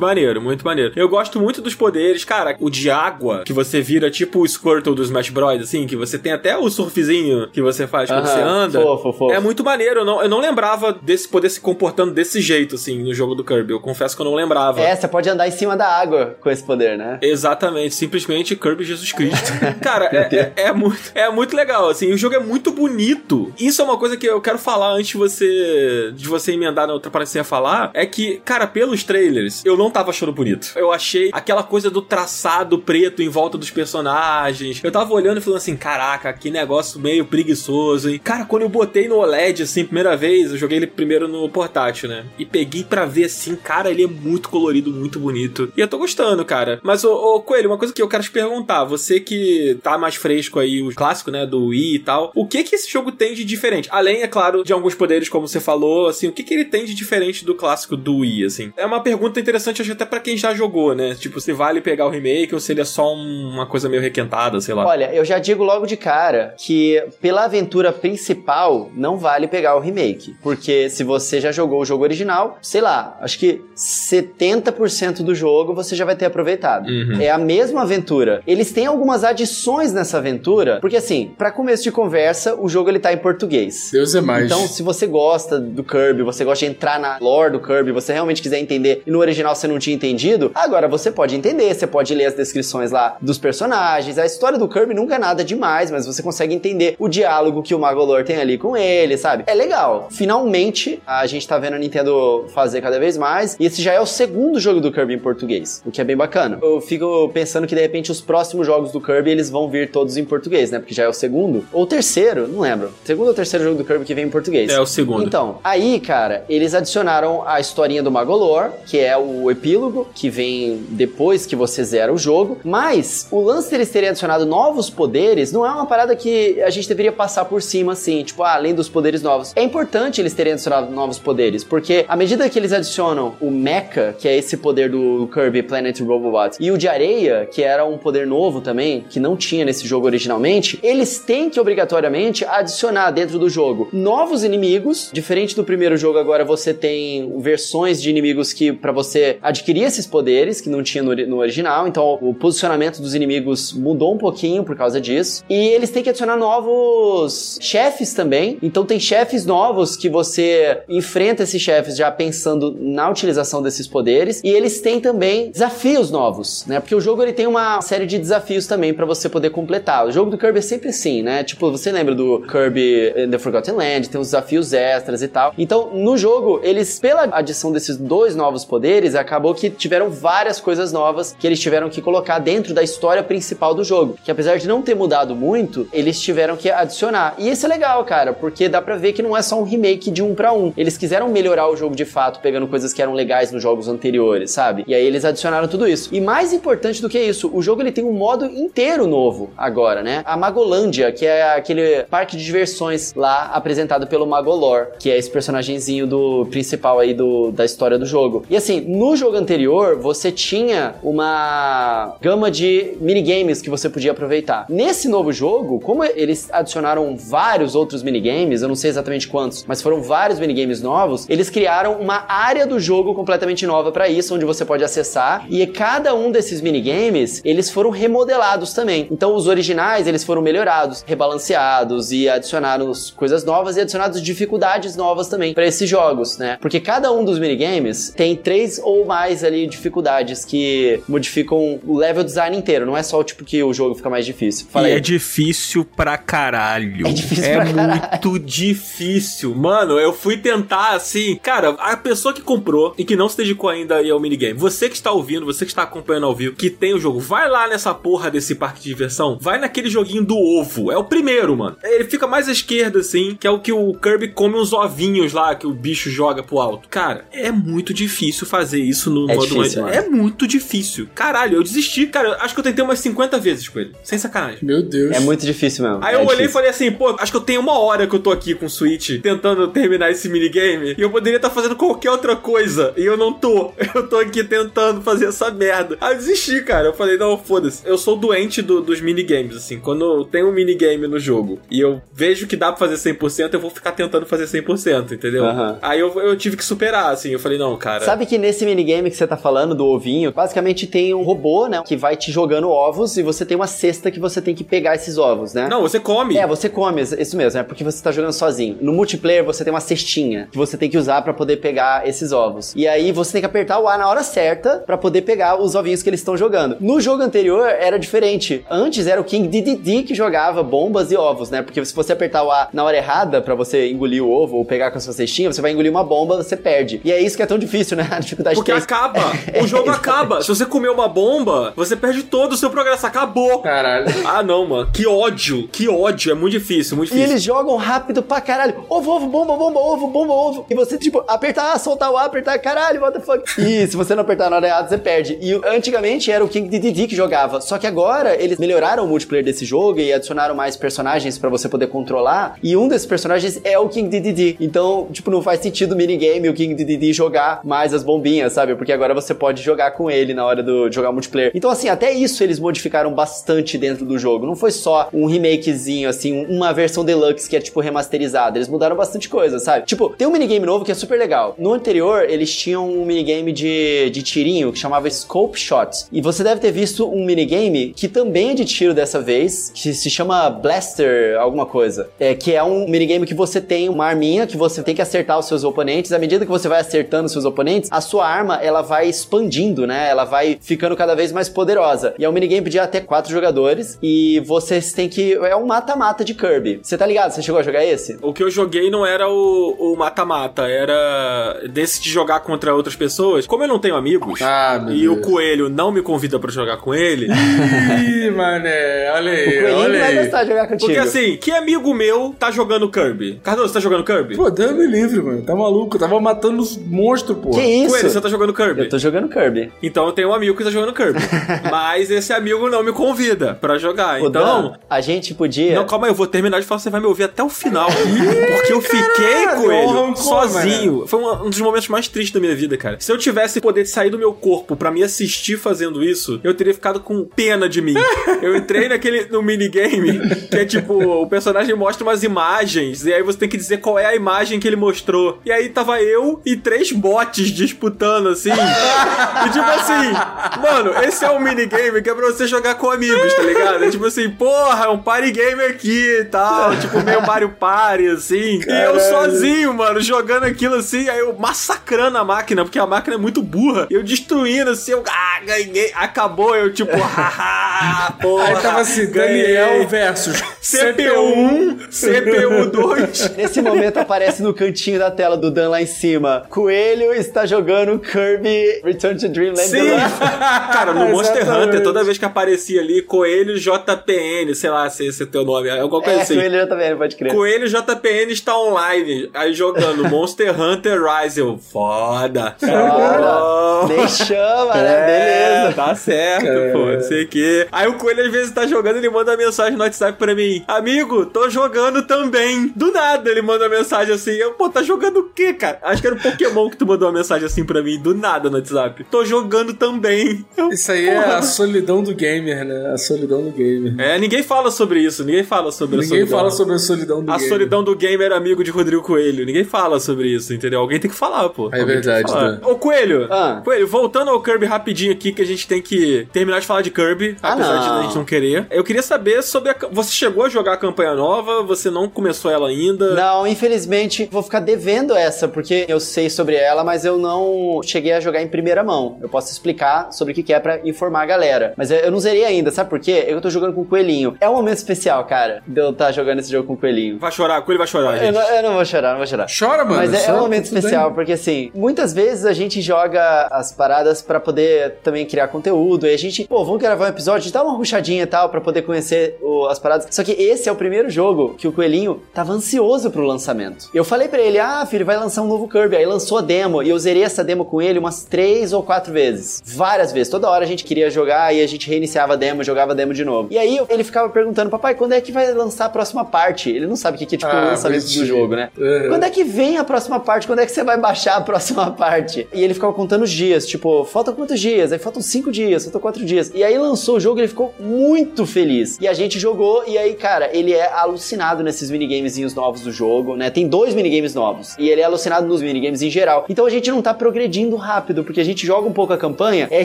maneiro, muito maneiro. Eu gosto muito dos poderes, cara, o de água, que você vira tipo o Squirtle dos Smash Bros, assim, que você tem até o surfzinho que você faz quando Aham, você anda. fofo, fofo. É muito maneiro, eu não, eu não lembrava desse poder se comportando desse jeito, assim, no jogo do Kirby. Eu confesso que eu não lembrava. É, você pode andar em cima da água com esse poder, né? Exatamente, simplesmente Kirby Jesus Cristo. Cara, é, é, é muito, é muito legal, assim, o jogo é muito bonito. Isso é uma coisa que eu quero falar antes de você de você emendar na outra parte que você ia falar, é que, cara, pelos trailers, eu não tava achando bonito. Eu achei aquela coisa do traçado preto em volta dos personagens. Eu tava olhando e falando assim, caraca, que negócio meio preguiçoso, hein? Cara, quando eu botei no OLED, assim, primeira vez, eu joguei ele primeiro no portátil, né? E peguei pra ver, assim, cara, ele é muito colorido, muito bonito. E eu tô gostando, cara. Mas, ô, ô Coelho, uma coisa que eu quero te perguntar, você que tá mais fresco aí, o clássico, né, do Wii e tal, o que que esse jogo tem de diferente? Além, é claro, de alguns poderes, como você falou, assim, o que que ele tem de diferente do clássico do Wii, assim? É uma pergunta interessante, acho até pra quem já jogou, né? Tipo, se vale pegar o remake ou se ele é só um- uma coisa meio requentada, sei lá. Olha, eu já digo logo de cara que pela aventura principal não vale pegar o remake. Porque se você já jogou o jogo original, sei lá, acho que 70% do jogo você já vai ter aproveitado. Uhum. É a mesma aventura. Eles têm algumas adições nessa aventura, porque assim, pra começo de conversa, o jogo ele tá em português. Deus é mais. Então, se você gosta do Kirby, você gosta de entrar na lore do Kirby, você realmente quiser entender e no original você não tinha entendido, agora você pode entender, você pode ler as descrições lá dos personagens. A história do Kirby nunca é nada demais, mas você consegue entender o diálogo que o Magolor tem ali com ele, sabe? É legal. Finalmente, a gente tá vendo a Nintendo fazer cada vez mais, e esse já é o segundo jogo do Kirby em português, o que é bem bacana. Eu fico pensando que de repente os próximos jogos do Kirby eles vão vir todos em português, né? Porque já é o segundo ou o terceiro, não lembro. Segundo ou terceiro jogo do Kirby que vem em português. É o segundo. Então, aí, cara, eles adicionaram a historinha do Magolor, que é o epílogo, que vem depois que você zera o jogo. Mas o lance deles terem adicionado novos poderes não é uma parada que a gente deveria passar por cima, assim, tipo, ah, além dos poderes novos. É importante eles terem adicionado novos poderes, porque à medida que eles adicionam o Mecha, que é esse poder do Kirby Planet Robobot, e o de areia, que era um poder novo também, que não tinha nesse jogo originalmente, eles têm que obrigatoriamente adicionar dentro do jogo novos inimigos. Diferente do primeiro jogo, agora você tem versões de inimigos que para você adquirir esses poderes que não tinha no, no original. Então o posicionamento dos inimigos mudou um pouquinho por causa disso. E eles têm que adicionar novos chefes também. Então tem chefes novos que você enfrenta esses chefes já pensando na utilização desses poderes. E eles têm também desafios novos, né? Porque o jogo ele tem uma série de desafios também para você poder completar. O jogo do Kirby é sempre assim, né? Tipo, você lembra do Kirby in the Forgotten Land, tem os desafios extras e tal. Então, no jogo, eles, pela adição desses dois novos poderes, acabou que tiveram várias coisas novas que eles tiveram que colocar dentro da história principal do jogo. Que apesar de não ter mudado muito, eles tiveram que adicionar. E isso é legal, cara, porque dá pra ver que não é só um remake de um para um. Eles quiseram melhorar o jogo de fato, pegando coisas que eram legais nos jogos anteriores, sabe? E aí eles adicionaram tudo isso. E mais importante do que isso, o jogo ele tem um modo inteiro novo agora, né? A Magolândia, que é aquele parque de diversões lá apresentado pelo Magolor, que é esse personagemzinho do principal aí do, da história do jogo. E assim, no jogo anterior, você tinha uma gama de minigames que você podia aproveitar. Nesse novo jogo, como eles adicionaram vários outros minigames, eu não sei exatamente quantos, mas foram vários minigames novos, eles criaram uma área do jogo completamente nova para isso, onde você pode acessar, e cada um desses minigames, eles foram remodelados também. Então os originais, eles foram melhorados, rebalanceados e adicionaram coisas novas e adicionados dificuldades novas também para esses jogos, né? Porque cada um dos minigames tem três ou mais ali dificuldades que modificam o level design inteiro, não é só o tipo que o jogo fica mais difícil. Fala e aí. é difícil pra caralho. É difícil é pra caralho. muito difícil. Mano, eu fui tentar assim, cara, a pessoa que comprou e que não se dedicou ainda ao minigame, você que está ouvindo, você que está acompanhando ao vivo, que tem o jogo, vai lá nessa porra desse parque de diversão, vai naquele joguinho do ovo. É o primeiro, mano. Ele fica mais à esquerda, assim, que é o que o Kirby come uns ovinhos lá que o bicho joga pro alto. Cara, é muito difícil fazer isso no é modo difícil, mais... É muito difícil. Caralho, eu desisti, cara. Acho que eu tentei umas 50 vezes com ele. Sem sacanagem. Meu Deus. É muito difícil mesmo. Aí é eu difícil. olhei e falei assim, pô, acho que eu tenho uma hora que eu tô aqui com o Switch tentando terminar esse minigame e eu poderia estar tá fazendo qualquer outra coisa e eu não tô. Eu tô aqui tentando fazer essa merda. Aí eu desisti, cara. Eu falei, não, foda-se. Eu sou doente do, dos minigames, assim. Quando tem um minigame no jogo e eu vejo que dá pra fazer 100%, eu vou ficar tentando fazer 100%, entendeu? Aham. Aí eu, eu tive que superar, assim. Eu falei, não, cara. Sabe que nesse minigame que você tá falando do ovinho, basicamente tem um robô, né, que vai te jogando ovos e você tem uma cesta que você tem que pegar esses ovos, né? Não, você come. É, você come, isso mesmo, é porque você tá jogando sozinho. No multiplayer você tem uma cestinha que você tem que usar pra poder pegar esses ovos. E aí você tem que apertar o A na hora certa pra poder pegar os ovinhos que eles estão jogando. No jogo anterior era diferente. Antes era o King Dedede que jogava bombas e ovos, né? Porque se você apertar o A na hora errada pra você engolir o ovo ou pegar com a sua cestinha, você vai engolir uma bomba, você perde. E é isso que é tão difícil, né? A dificuldade Porque 3. acaba. O jogo acaba. Se você comer uma bomba, você perde todo o seu progresso. Acabou. Caralho. Ah, não, mano. Que ódio. Que ódio. É muito difícil, muito E difícil. eles jogam rápido pra caralho. Ovo, ovo, bomba, bomba, ovo, bomba, ovo. E você, tipo, apertar A, soltar o A, apertar caralho, what the fuck. E se você não apertar na hora você perde. E antigamente era o King Dedede que jogava. Só que agora eles melhoraram o multiplayer desse jogo e adicionaram mais personagens pra você poder controlar. E um desses personagens é o King Dedede. Então, tipo, não faz sentido o minigame o King Dedede jogar mais as bombinhas, sabe? Porque agora você pode jogar com ele na hora do, de jogar multiplayer. Então, assim, até isso eles modificaram bastante dentro do jogo. Não foi só um remakezinho, assim, uma versão deluxe que é, tipo, remasterizada. Eles mudaram bastante coisa, sabe? Tipo, tem um minigame novo que é super legal. No anterior, eles tinham um minigame de, de tirinho que chamava Scope Shot. E você deve ter visto um minigame que também é de tiro dessa vez, que se chama Blaster alguma coisa. É, que é um minigame que você tem uma arminha que você tem que acertar os seus oponentes. À medida que você vai acertando os seus oponentes, a sua arma, ela vai expandindo, né? Ela vai ficando cada vez mais poderosa. E é um minigame de até quatro jogadores e vocês têm que... É um mata-mata de Kirby. Você tá ligado? Você chegou a jogar esse? O que eu joguei não era o mata-mata, era desse de jogar contra outras pessoas. Como eu não tenho amigos Ah, meu e Deus. o coelho não me convida pra jogar com ele, Ih, mané, olha O aí, Coelhinho olha vai aí. gostar de jogar contigo. porque assim, que amigo meu tá jogando Kirby? Cardoso, você tá jogando Kirby? Pô, Deus me livre, mano. Tá maluco? Eu tava matando os monstros, pô. Que isso? Coelho, você tá jogando Kirby? Eu tô jogando Kirby. Então eu tenho um amigo que tá jogando Kirby. Mas esse amigo não me convida pra jogar. Ô, então. Dan, a gente podia... Não, calma aí, eu vou terminar de falar, você vai me ouvir até o final. porque eu fiquei caralho, com ele arrancou, sozinho. Foi um, um dos momentos mais tristes da minha vida, cara. Se eu tivesse poder sair do meu corpo pra me assistir fazendo isso, eu teria ficado com pena de mim. eu entrei naquele no minigame que é tipo, o personagem mostra umas imagens e aí você tem que dizer qual é a imagem que ele mostrou. E aí tava eu e três bots disputando assim. e tipo assim, mano, esse é um minigame que é pra você jogar com amigos, tá ligado? É tipo assim, porra, é um party game aqui e tal. Tipo, meio Mario Party, assim. E eu sozinho, mano, jogando aquilo assim, aí eu massacrando a máquina, porque a máquina é muito burra. Eu destruindo assim, eu, ah, ganhei. Acabou, eu tipo, haha, porra. Aí tava assim, ganhei. Daniel versus CPU1, CPU2. Nesse momento aparece no cantinho da tela do Dan lá em cima. Coelho está jogando Kirby Return to Dreamland. Sim! Cara, no Monster Exatamente. Hunter, toda vez que aparecia ali, Coelho JPN, sei lá se esse é o teu nome, é alguma coisa É, assim. Coelho vendo, pode crer. Coelho JPN está online, aí jogando Monster Hunter Rise. Eu, foda. Ora, Oh. chama, É, né? Beleza. Tá certo, Cara. pô, não sei o quê. Aí o Coelho às vezes tá jogando, ele manda uma mensagem no WhatsApp pra mim: Amigo, tô jogando também. Do nada ele manda uma mensagem assim: eu, Pô, tá jogando o quê, cara? Acho que era o Pokémon que tu mandou uma mensagem assim pra mim, do nada no WhatsApp. Tô jogando também. Eu, Isso aí é porra. a solidão do gamer, né? A solidão do gamer. É, ninguém fala sobre isso, ninguém fala sobre a Ninguém solidão. fala sobre a solidão do A gamer. solidão do gamer amigo de Rodrigo Coelho. Ninguém fala sobre isso, entendeu? Alguém tem que falar, pô. É Alguém verdade, tá. Ô, Coelho. Ah. Coelho, voltando ao Kirby rapidinho aqui, que a gente tem que terminar de falar de Kirby, Ah, apesar de não. a gente não querer. Eu queria saber sobre a... Você chegou a jogar a campanha nova? Você não começou ela ainda? Não, infelizmente vou ficar devendo essa, porque eu sei sobre ela, mas eu não cheguei a jogar em primeira mão. Eu posso explicar sobre o que que é pra informar a galera. Mas eu eu não zerei ainda, sabe por quê? Eu tô jogando com o Coelhinho. É um momento especial, cara, de eu estar jogando esse jogo com o Coelhinho. Vai chorar, Coelho vai chorar, Eu gente. não, eu não vou chorar, não vou chorar. Chora, mano. Mas é, é um momento tudo bem. especial, porque assim, muitas vezes a gente joga as paradas pra poder também criar conteúdo. E a gente, pô, vamos gravar um episódio, dá uma ruchadinha e tal pra poder conhecer o- as paradas. Só que esse é o primeiro jogo que o Coelhinho tava ansioso pro lançamento. Eu falei pra ele, ah, filho, vai lançar um novo Kirby. Aí lançou a demo e eu zerei essa demo com ele umas três ou quatro vezes. Várias vezes. Toda hora a gente queria jogar e a gente reiniciava a demo, jogava a demo de novo. E aí ele ficava perguntando, papai, quando é que vai lançar a próxima parte? Ele não sabe o que é tipo Ah, o lançamento do jogo, né? Uhum. Quando é que vem a próxima parte? Quando é que você vai baixar a próxima parte? E ele ficava contando os dias, tipo, faltam quantos dias? Aí faltam cinco dias, faltam quatro dias. E aí lançou o jogo e ele ficou muito feliz. E a gente jogou, e aí, cara, ele é alucinado nesses minigamezinhos novos do jogo, né? Tem dois minigames novos. E ele é alucinado nos minigames em geral. Então a gente não tá progredindo rápido, porque a gente joga um pouco a campanha, e a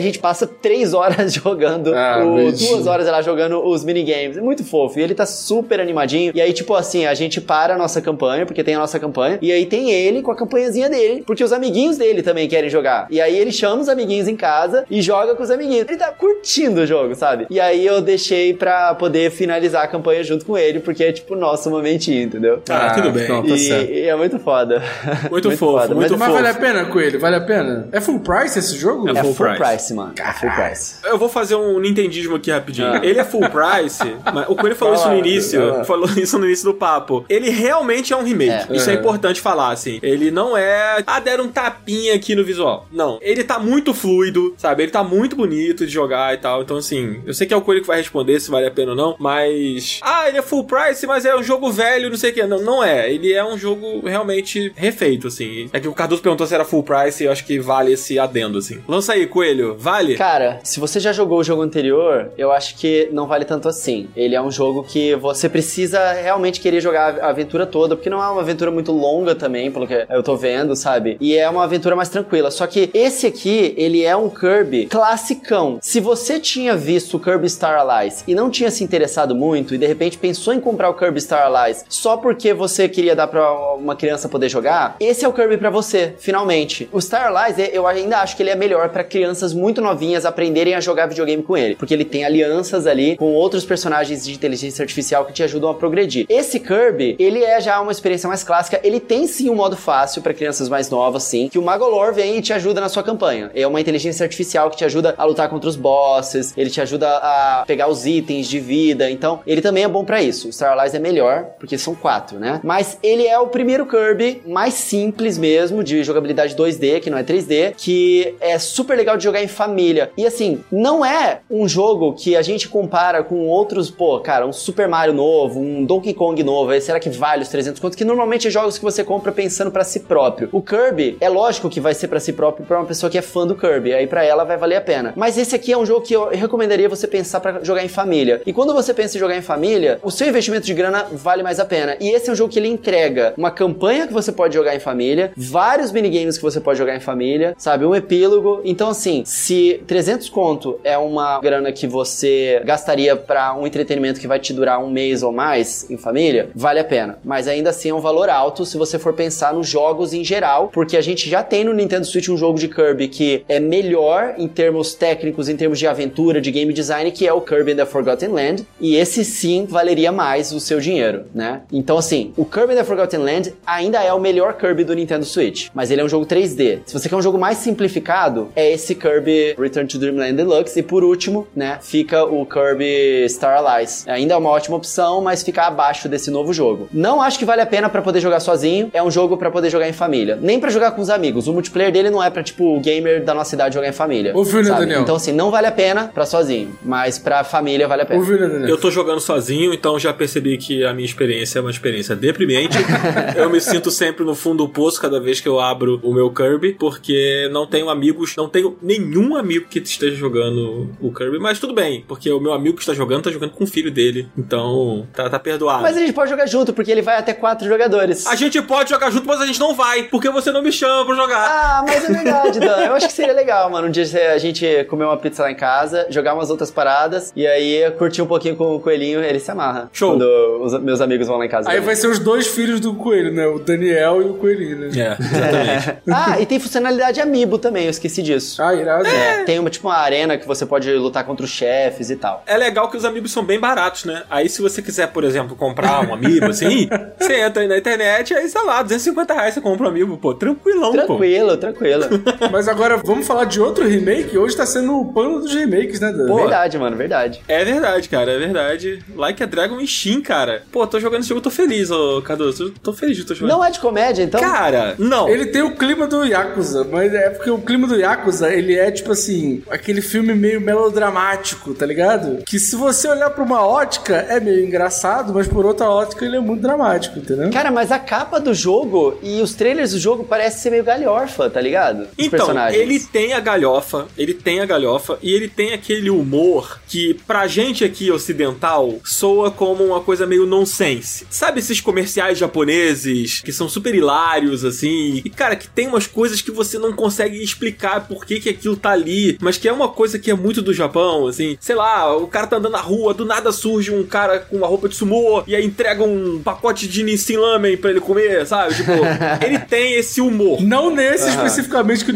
gente passa três horas jogando, Ah, o- duas horas lá jogando os minigames. É muito fofo. E ele tá super animadinho. E aí, tipo assim, a gente para a nossa campanha, porque tem a nossa campanha. E aí tem ele com a campanhazinha dele, porque os amiguinhos dele também querem jogar. E aí ele chama os amiguinhos em casa e joga com os amiguinhos. Ele tá curtindo o jogo, sabe? E aí eu deixei pra poder finalizar a campanha junto com ele, porque é tipo nosso momentinho, entendeu? Ah, tudo bem. Não, tá e, e é muito foda. Muito fofo, muito mas Mas fofo. vale a pena, Coelho? Vale a pena? É full price esse jogo? É É full full, price. price. mano. É full price. Eu vou fazer um nintendismo aqui rapidinho. Ah. Ele é full price, mas o Coelho falou isso no início, lá. falou isso no início do papo. Ele realmente é um remake. É. Isso é É. importante falar, assim. Ele não é, ah, deram um tapinha aqui no visual. Não. Ele tá muito fluido, sabe? Ele tá muito bonito de jogar e tal. Então, assim, eu sei que é o Coelho que vai responder se vale a pena ou não, mas. Ah, ele é full price, mas é um jogo velho, não sei o que. Não, não é. Ele é um jogo realmente refeito, assim. É que o Cardoso perguntou se era full price e eu acho que vale esse adendo, assim. Lança aí, Coelho. Vale? Cara, se você já jogou o jogo anterior, eu acho que não vale tanto assim. Ele é um jogo que você precisa realmente querer jogar a aventura toda, porque não é uma aventura muito longa também, pelo que eu tô vendo, sabe? E é uma aventura mais tranquila. Só que esse aqui, ele é um Kirby classicão. Se você tinha visto o Kirby Star Allies e não tinha se interessado muito e de repente pensou em comprar o Kirby Star Allies só porque você queria dar pra uma criança poder jogar, esse é o Kirby pra você, finalmente. O Star Allies, eu ainda acho que ele é melhor pra crianças muito novinhas aprenderem a jogar videogame com ele, porque ele tem alianças ali com outros personagens de inteligência artificial que te ajudam a progredir. Esse Kirby, ele é já uma experiência mais clássica, ele tem sim um modo fácil pra crianças mais novas, sim, que o Magolor vem e te ajuda na sua campanha. É uma inteligência artificial que te ajuda a lutar contra os bosses, ele te ajuda a pegar os itens de vida, então ele também é bom pra isso. O Star Allies é melhor, porque são quatro, né? Mas ele é o primeiro Kirby mais simples mesmo, de jogabilidade 2D, que não é 3D, que é super legal de jogar em família. E assim, não é um jogo que a gente compara com outros, pô, cara, um Super Mario novo, um Donkey Kong novo, será que vale os 300 contos? Que normalmente é jogos que você compra pensando pra si próprio. O Kirby, é lógico que vai ser pra si próprio pra uma pessoa que é fã do Kirby, aí pra ela vai valer a pena. Mas esse aqui é um jogo que eu recomendaria você pensar pra jogar em família. E quando você pensa em jogar em família, o seu investimento de grana vale mais a pena. E esse é um jogo que ele entrega uma campanha que você pode jogar em família, vários minigames que você pode jogar em família, sabe? Um epílogo. Então, assim, se 300 conto é uma grana que você gastaria pra um entretenimento que vai te durar um mês ou mais em família, vale a pena. Mas ainda assim é um valor alto se você for pensar nos jogos em geral, porque a gente já tem no Nintendo Switch um jogo de Kirby que é melhor em termos técnicos, em termos de aventura, de game design, que é o Kirby in the Forgotten Land, e esse sim valeria mais o seu dinheiro, né? Então assim, o Kirby in the Forgotten Land ainda é o melhor Kirby do Nintendo Switch, mas ele é um jogo 3D. Se você quer um jogo mais simplificado, é esse Kirby Return to Dreamland Deluxe, e por último, né, fica o Kirby Star Allies. Ainda é uma ótima opção, mas fica abaixo desse novo jogo. Não acho que vale a pena para poder jogar sozinho, é um jogo para poder jogar em família. Nem para jogar com os amigos. O multiplayer dele não é para tipo o gamer da nossa idade jogar em família. Ouviu, né, sabe? Daniel? Então assim, não vale a pena para sozinho, mas para família vale a pena. Ouviu, né, Daniel? Eu tô jogando sozinho, então já percebi que a minha experiência é uma experiência deprimente. eu me sinto sempre no fundo do poço cada vez que eu abro o meu Kirby, porque não tenho amigos, não tenho nenhum amigo que esteja jogando o Kirby, mas tudo bem, porque o meu amigo que está jogando tá jogando com o filho dele, então tá, tá perdoado. Mas a gente pode jogar junto, porque ele vai até quatro jogadores. A gente pode jogar junto, mas a gente não vai, porque você não me chama pra jogar. Ah, mas é verdade, Dan. Eu acho que seria legal, mano. Um dia a gente comer uma pizza lá em casa, jogar umas outras paradas, e aí curtir um pouquinho com o coelhinho, ele se amarra. Show. Quando os meus amigos vão lá em casa. Aí também. vai ser os dois filhos do coelho, né? O Daniel e o coelhinho, né? É, exatamente. Ah, e tem funcionalidade amiibo também, eu esqueci disso. Ah, irado. É, tem uma, tipo uma arena que você pode lutar contra os chefes e tal. É legal que os amigos são bem baratos, né? Aí se você quiser, por exemplo, comprar um amiibo assim, você entra aí na internet, aí sei lá, 250 reais você compra um amiibo, pô, tranquilão, pô. Tranquilo, tranquilo. Mas agora vamos falar de outro remake. Hoje tá sendo o pano dos remakes, né, Dan? Pô. verdade, mano, verdade. É verdade, cara, é verdade. Like a Dragon e Shin, cara. Pô, tô jogando esse jogo, tô feliz, ô Cadu. Tô, tô feliz de tô jogando. Não é de comédia, então? Cara, não. Ele tem o clima do Yakuza, mas é porque o clima do Yakuza, ele é tipo assim, aquele filme meio melodramático, tá ligado? Que se você olhar pra uma ótica, é meio engraçado, mas por outra ótica ele é muito dramático, entendeu? Cara, mas a capa do jogo e os trailers do jogo parecem ser meio galhofa, tá ligado? Os Então, personagens. Ele tem a galhofa, ele tem a galhofa e ele tem aquele humor que pra gente aqui ocidental soa como uma coisa meio nonsense. Sabe esses comerciais japoneses que são super hilários assim? E cara, que tem umas coisas que você não consegue explicar por que que aquilo tá ali, mas que é uma coisa que é muito do Japão, assim. Sei lá, o cara tá andando na rua, do nada surge um cara com uma roupa de sumô e aí entrega um pacote de Nissin Lamen pra ele comer, sabe? Tipo, ele tem esse humor. Não nesse especificamente, que o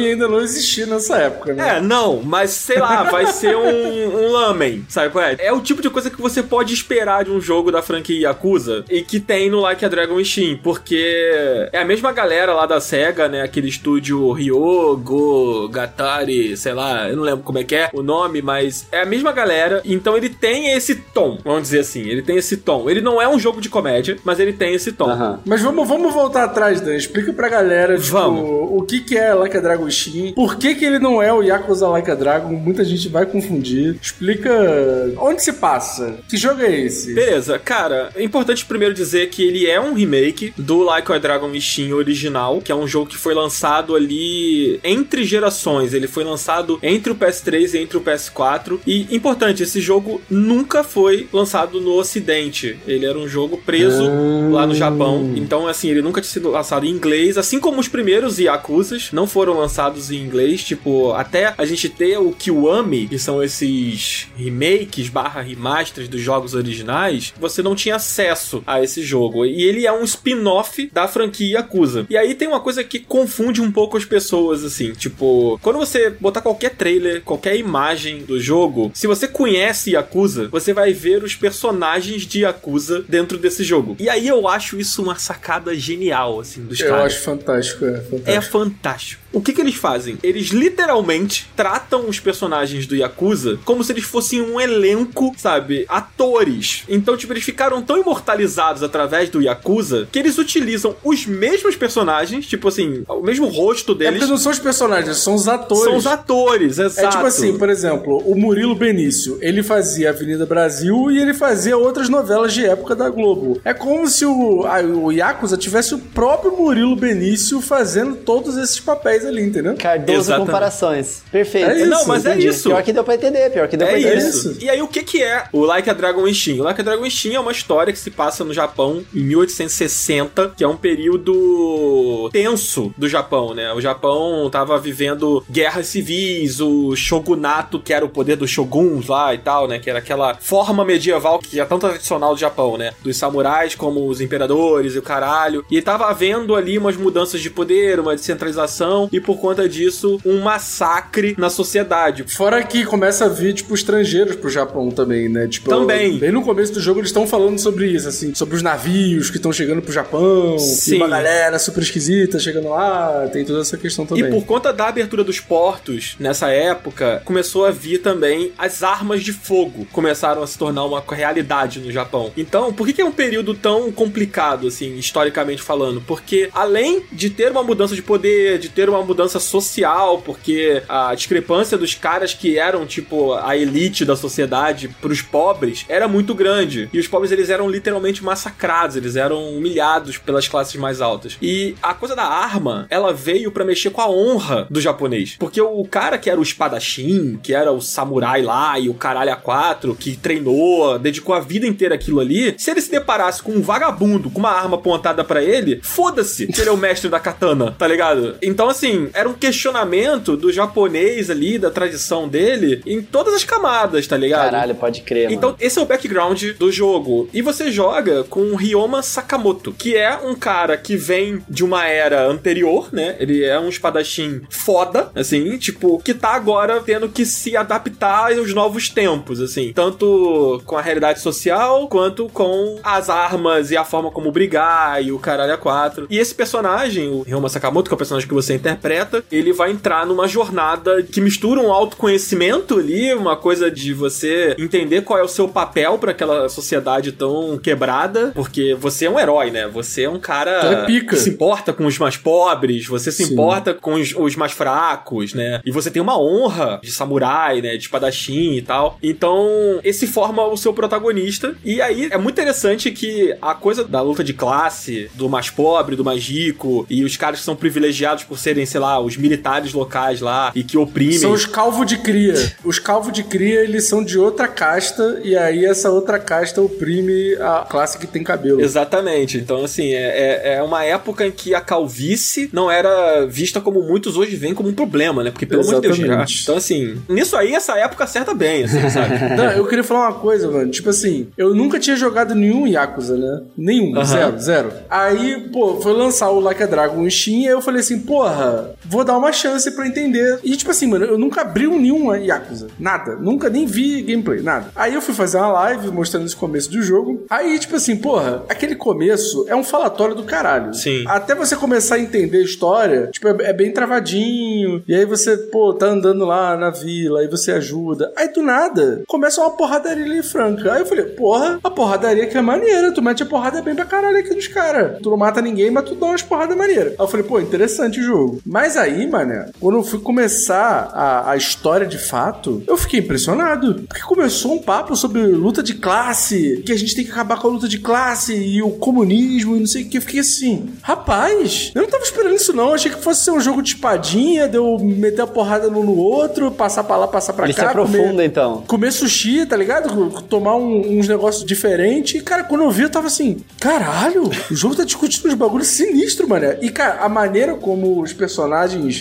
Nissilame ainda não existia nessa época, né? É, não, mas sei lá, vai ser um, um lamen, sabe qual é? É o tipo de coisa que você pode esperar de um jogo da franquia Yakuza e que tem no Like a Dragon Steam, porque é a mesma galera lá da SEGA, né? Aquele estúdio Ryogo, Gatari, sei lá, eu não lembro como é que é o nome, mas é a mesma galera, então ele tem esse tom, vamos dizer assim, ele tem esse tom. Ele não é um jogo de comédia, mas ele tem esse tom. Aham. Mas vamos, vamos voltar atrás, Dan. Explica pra galera, tipo, Vamos. o que que é Like a Dragon Shin, por que que ele não é o Yakuza Like a Dragon, muita gente vai confundir. Explica onde se passa, que jogo é esse? Beleza, cara, é importante primeiro dizer que ele é um remake do Like a Dragon Steam original, que é um jogo que foi lançado ali entre gerações. Ele foi lançado entre o PS3 e entre o PS4. E importante, esse jogo nunca foi lançado no Ocidente. Ele era um jogo preso lá no Japão. Então, assim, ele nunca tinha sido lançado em inglês, assim como os primeiros Yakuzas não foram lançados em inglês. Tipo, até a gente ter o Kiwami, que são esses remakes barra remasters dos jogos originais, você não tinha acesso a esse jogo. E ele é um spin-off da franquia Yakuza. E aí tem uma coisa que confunde um pouco as pessoas, assim. Tipo, quando você botar qualquer trailer, qualquer imagem do jogo, se você conhece Yakuza, você vai ver os personagens de Yakuza dentro desse jogo. E aí eu acho isso uma sacada genial, assim, dos Eu caras. acho fantástico, é fantástico. É fantástico. O que que eles fazem? Eles literalmente tratam os personagens do Yakuza como se eles fossem um elenco, sabe? Atores. Então, tipo, eles ficaram tão imortalizados através do Yakuza que eles utilizam os mesmos personagens, tipo assim, o mesmo rosto É deles. porque não são os personagens, são os atores. São os atores, exato. É tipo assim, por exemplo, o Murilo Benício, ele fazia Avenida Brasil e ele fazia outras novelas de época da Globo. É como se o, a- o Yakuza tivesse o próprio Murilo Benício fazendo todos esses papéis ali, entendeu? Cardoso Exatamente. comparações. Perfeito. É isso, Não, mas é Entendi. isso. Pior que deu pra entender, pior que deu É pra entender. isso. E aí, o que que é o Like a Dragon Ishin? O Like a Dragon Ishin é uma história que se passa no Japão em 1860, que é um período tenso do Japão, né? O Japão tava vivendo guerras civis, o shogunato, que era o poder dos shoguns lá e tal, né? Que era aquela forma medieval que é tão tradicional do Japão, né? Dos samurais como os imperadores e o caralho. E tava havendo ali umas mudanças de poder, uma descentralização, e por conta disso, um massacre na sociedade. Fora que começa a vir, tipo, estrangeiros pro Japão também, né? Tipo, Também. Bem no começo do jogo eles estão falando sobre isso, assim, sobre os navios que estão chegando pro Japão, Sim. uma galera super esquisita chegando lá, tem toda essa questão também. E por conta da abertura dos portos, nessa época, começou a vir também as armas de fogo. Começaram a se tornar uma realidade no Japão. Então, por que, que é um período tão complicado, assim, historicamente falando? Porque, além de ter uma mudança de poder, de ter uma mudança social, porque a discrepância dos caras que eram, tipo, a elite da sociedade pros pobres era muito grande. E os pobres, eles eram literalmente massacrados, eles eram humilhados pelas classes mais altas. E a coisa da arma, ela veio pra mexer com a honra do japonês. Porque o cara que era o espadachim, que era o samurai lá e o caralho a quatro, que treinou, dedicou a vida inteira aquilo ali, se ele se deparasse com um vagabundo com uma arma apontada pra ele, foda-se que ele é o mestre da katana, tá ligado? Então, assim, era um questionamento do japonês ali, da tradição dele, em todas as camadas, tá ligado? Caralho, pode crer, Então, mano. esse é o background do jogo. E você joga com o Ryoma Sakamoto, que é um cara que vem de uma era anterior, né? Ele é um espadachim foda, assim, tipo, que tá agora tendo que se adaptar aos novos tempos, assim. Tanto com a realidade social, quanto com as armas e a forma como brigar e o caralho a quatro. E esse personagem, o Ryoma Sakamoto, que é o personagem que você interpreta, ele vai entrar numa jornada que mistura um autoconhecimento ali, uma coisa de você entender qual é o seu papel pra aquela sociedade tão quebrada, porque você é um herói, né? Você é um cara é pica. que se importa com os mais pobres, você se Sim. importa com os, os mais fracos, né? E você tem uma honra de samurai, né? De espadachim e tal. Então, esse forma o seu protagonista. E aí é muito interessante que a coisa da luta de classe, do mais pobre, do mais rico, e os caras que são privilegiados por serem, sei lá, os militares locais lá e que oprimem. São os calvos de cria. Os calvos de cria, eles são de outra casta, e aí essa outra casta oprime a classe que tem cabelo. Exatamente. Então, assim, é, é, é uma época em que a calvície não era vista como muitos hoje veem como um problema, né? Porque, pelo amor de Deus. Então, assim, nisso aí, essa época acerta bem, assim, sabe? Não, eu queria falar uma coisa, mano. Tipo assim, eu nunca tinha jogado nenhum Yakuza, né? Nenhum, Aham. zero, zero. Aí, pô, foi lançar o Like a Dragon em Steam, e aí eu falei assim, porra, vou dar uma chance pra entender. E tipo assim, mano, eu nunca abri um nenhum Yakuza. Nada. Nunca nem vi gameplay, nada. Aí eu fui fazer uma live mostrando esse começo do jogo. Aí, tipo assim, porra, aquele começo é um falatório do caralho. Sim. Até você começar a entender a história, tipo, é, é bem travadinho. E aí você, pô, tá andando lá na vila, aí você ajuda. Aí do nada, começa uma porradaria ali franca. Aí eu falei, porra, a porradaria que é maneira. Tu mete a porrada bem pra caralho aqui dos caras. Tu não mata ninguém, mas tu dá umas porradas maneiras. Aí eu falei, pô, interessante o jogo. Mas aí, mané, quando eu fui começar a, a história de fato, eu fiquei impressionado. Porque começou um papo sobre luta de classe, que a gente tem que acabar com a luta de classe e o comunismo e não sei o que. Eu fiquei assim, rapaz, eu não tava esperando isso não. Eu achei que fosse ser um jogo de espadinha, de eu meter a porrada um no outro, passar pra lá, passar pra Ele se cá. aprofunda, comer- então. comer sushi, tá ligado? Tomar um- uns negócios diferentes. E, cara, quando eu vi, eu tava assim, caralho, o jogo tá discutindo uns bagulhos sinistros, mané. E, cara, a maneira como os personagens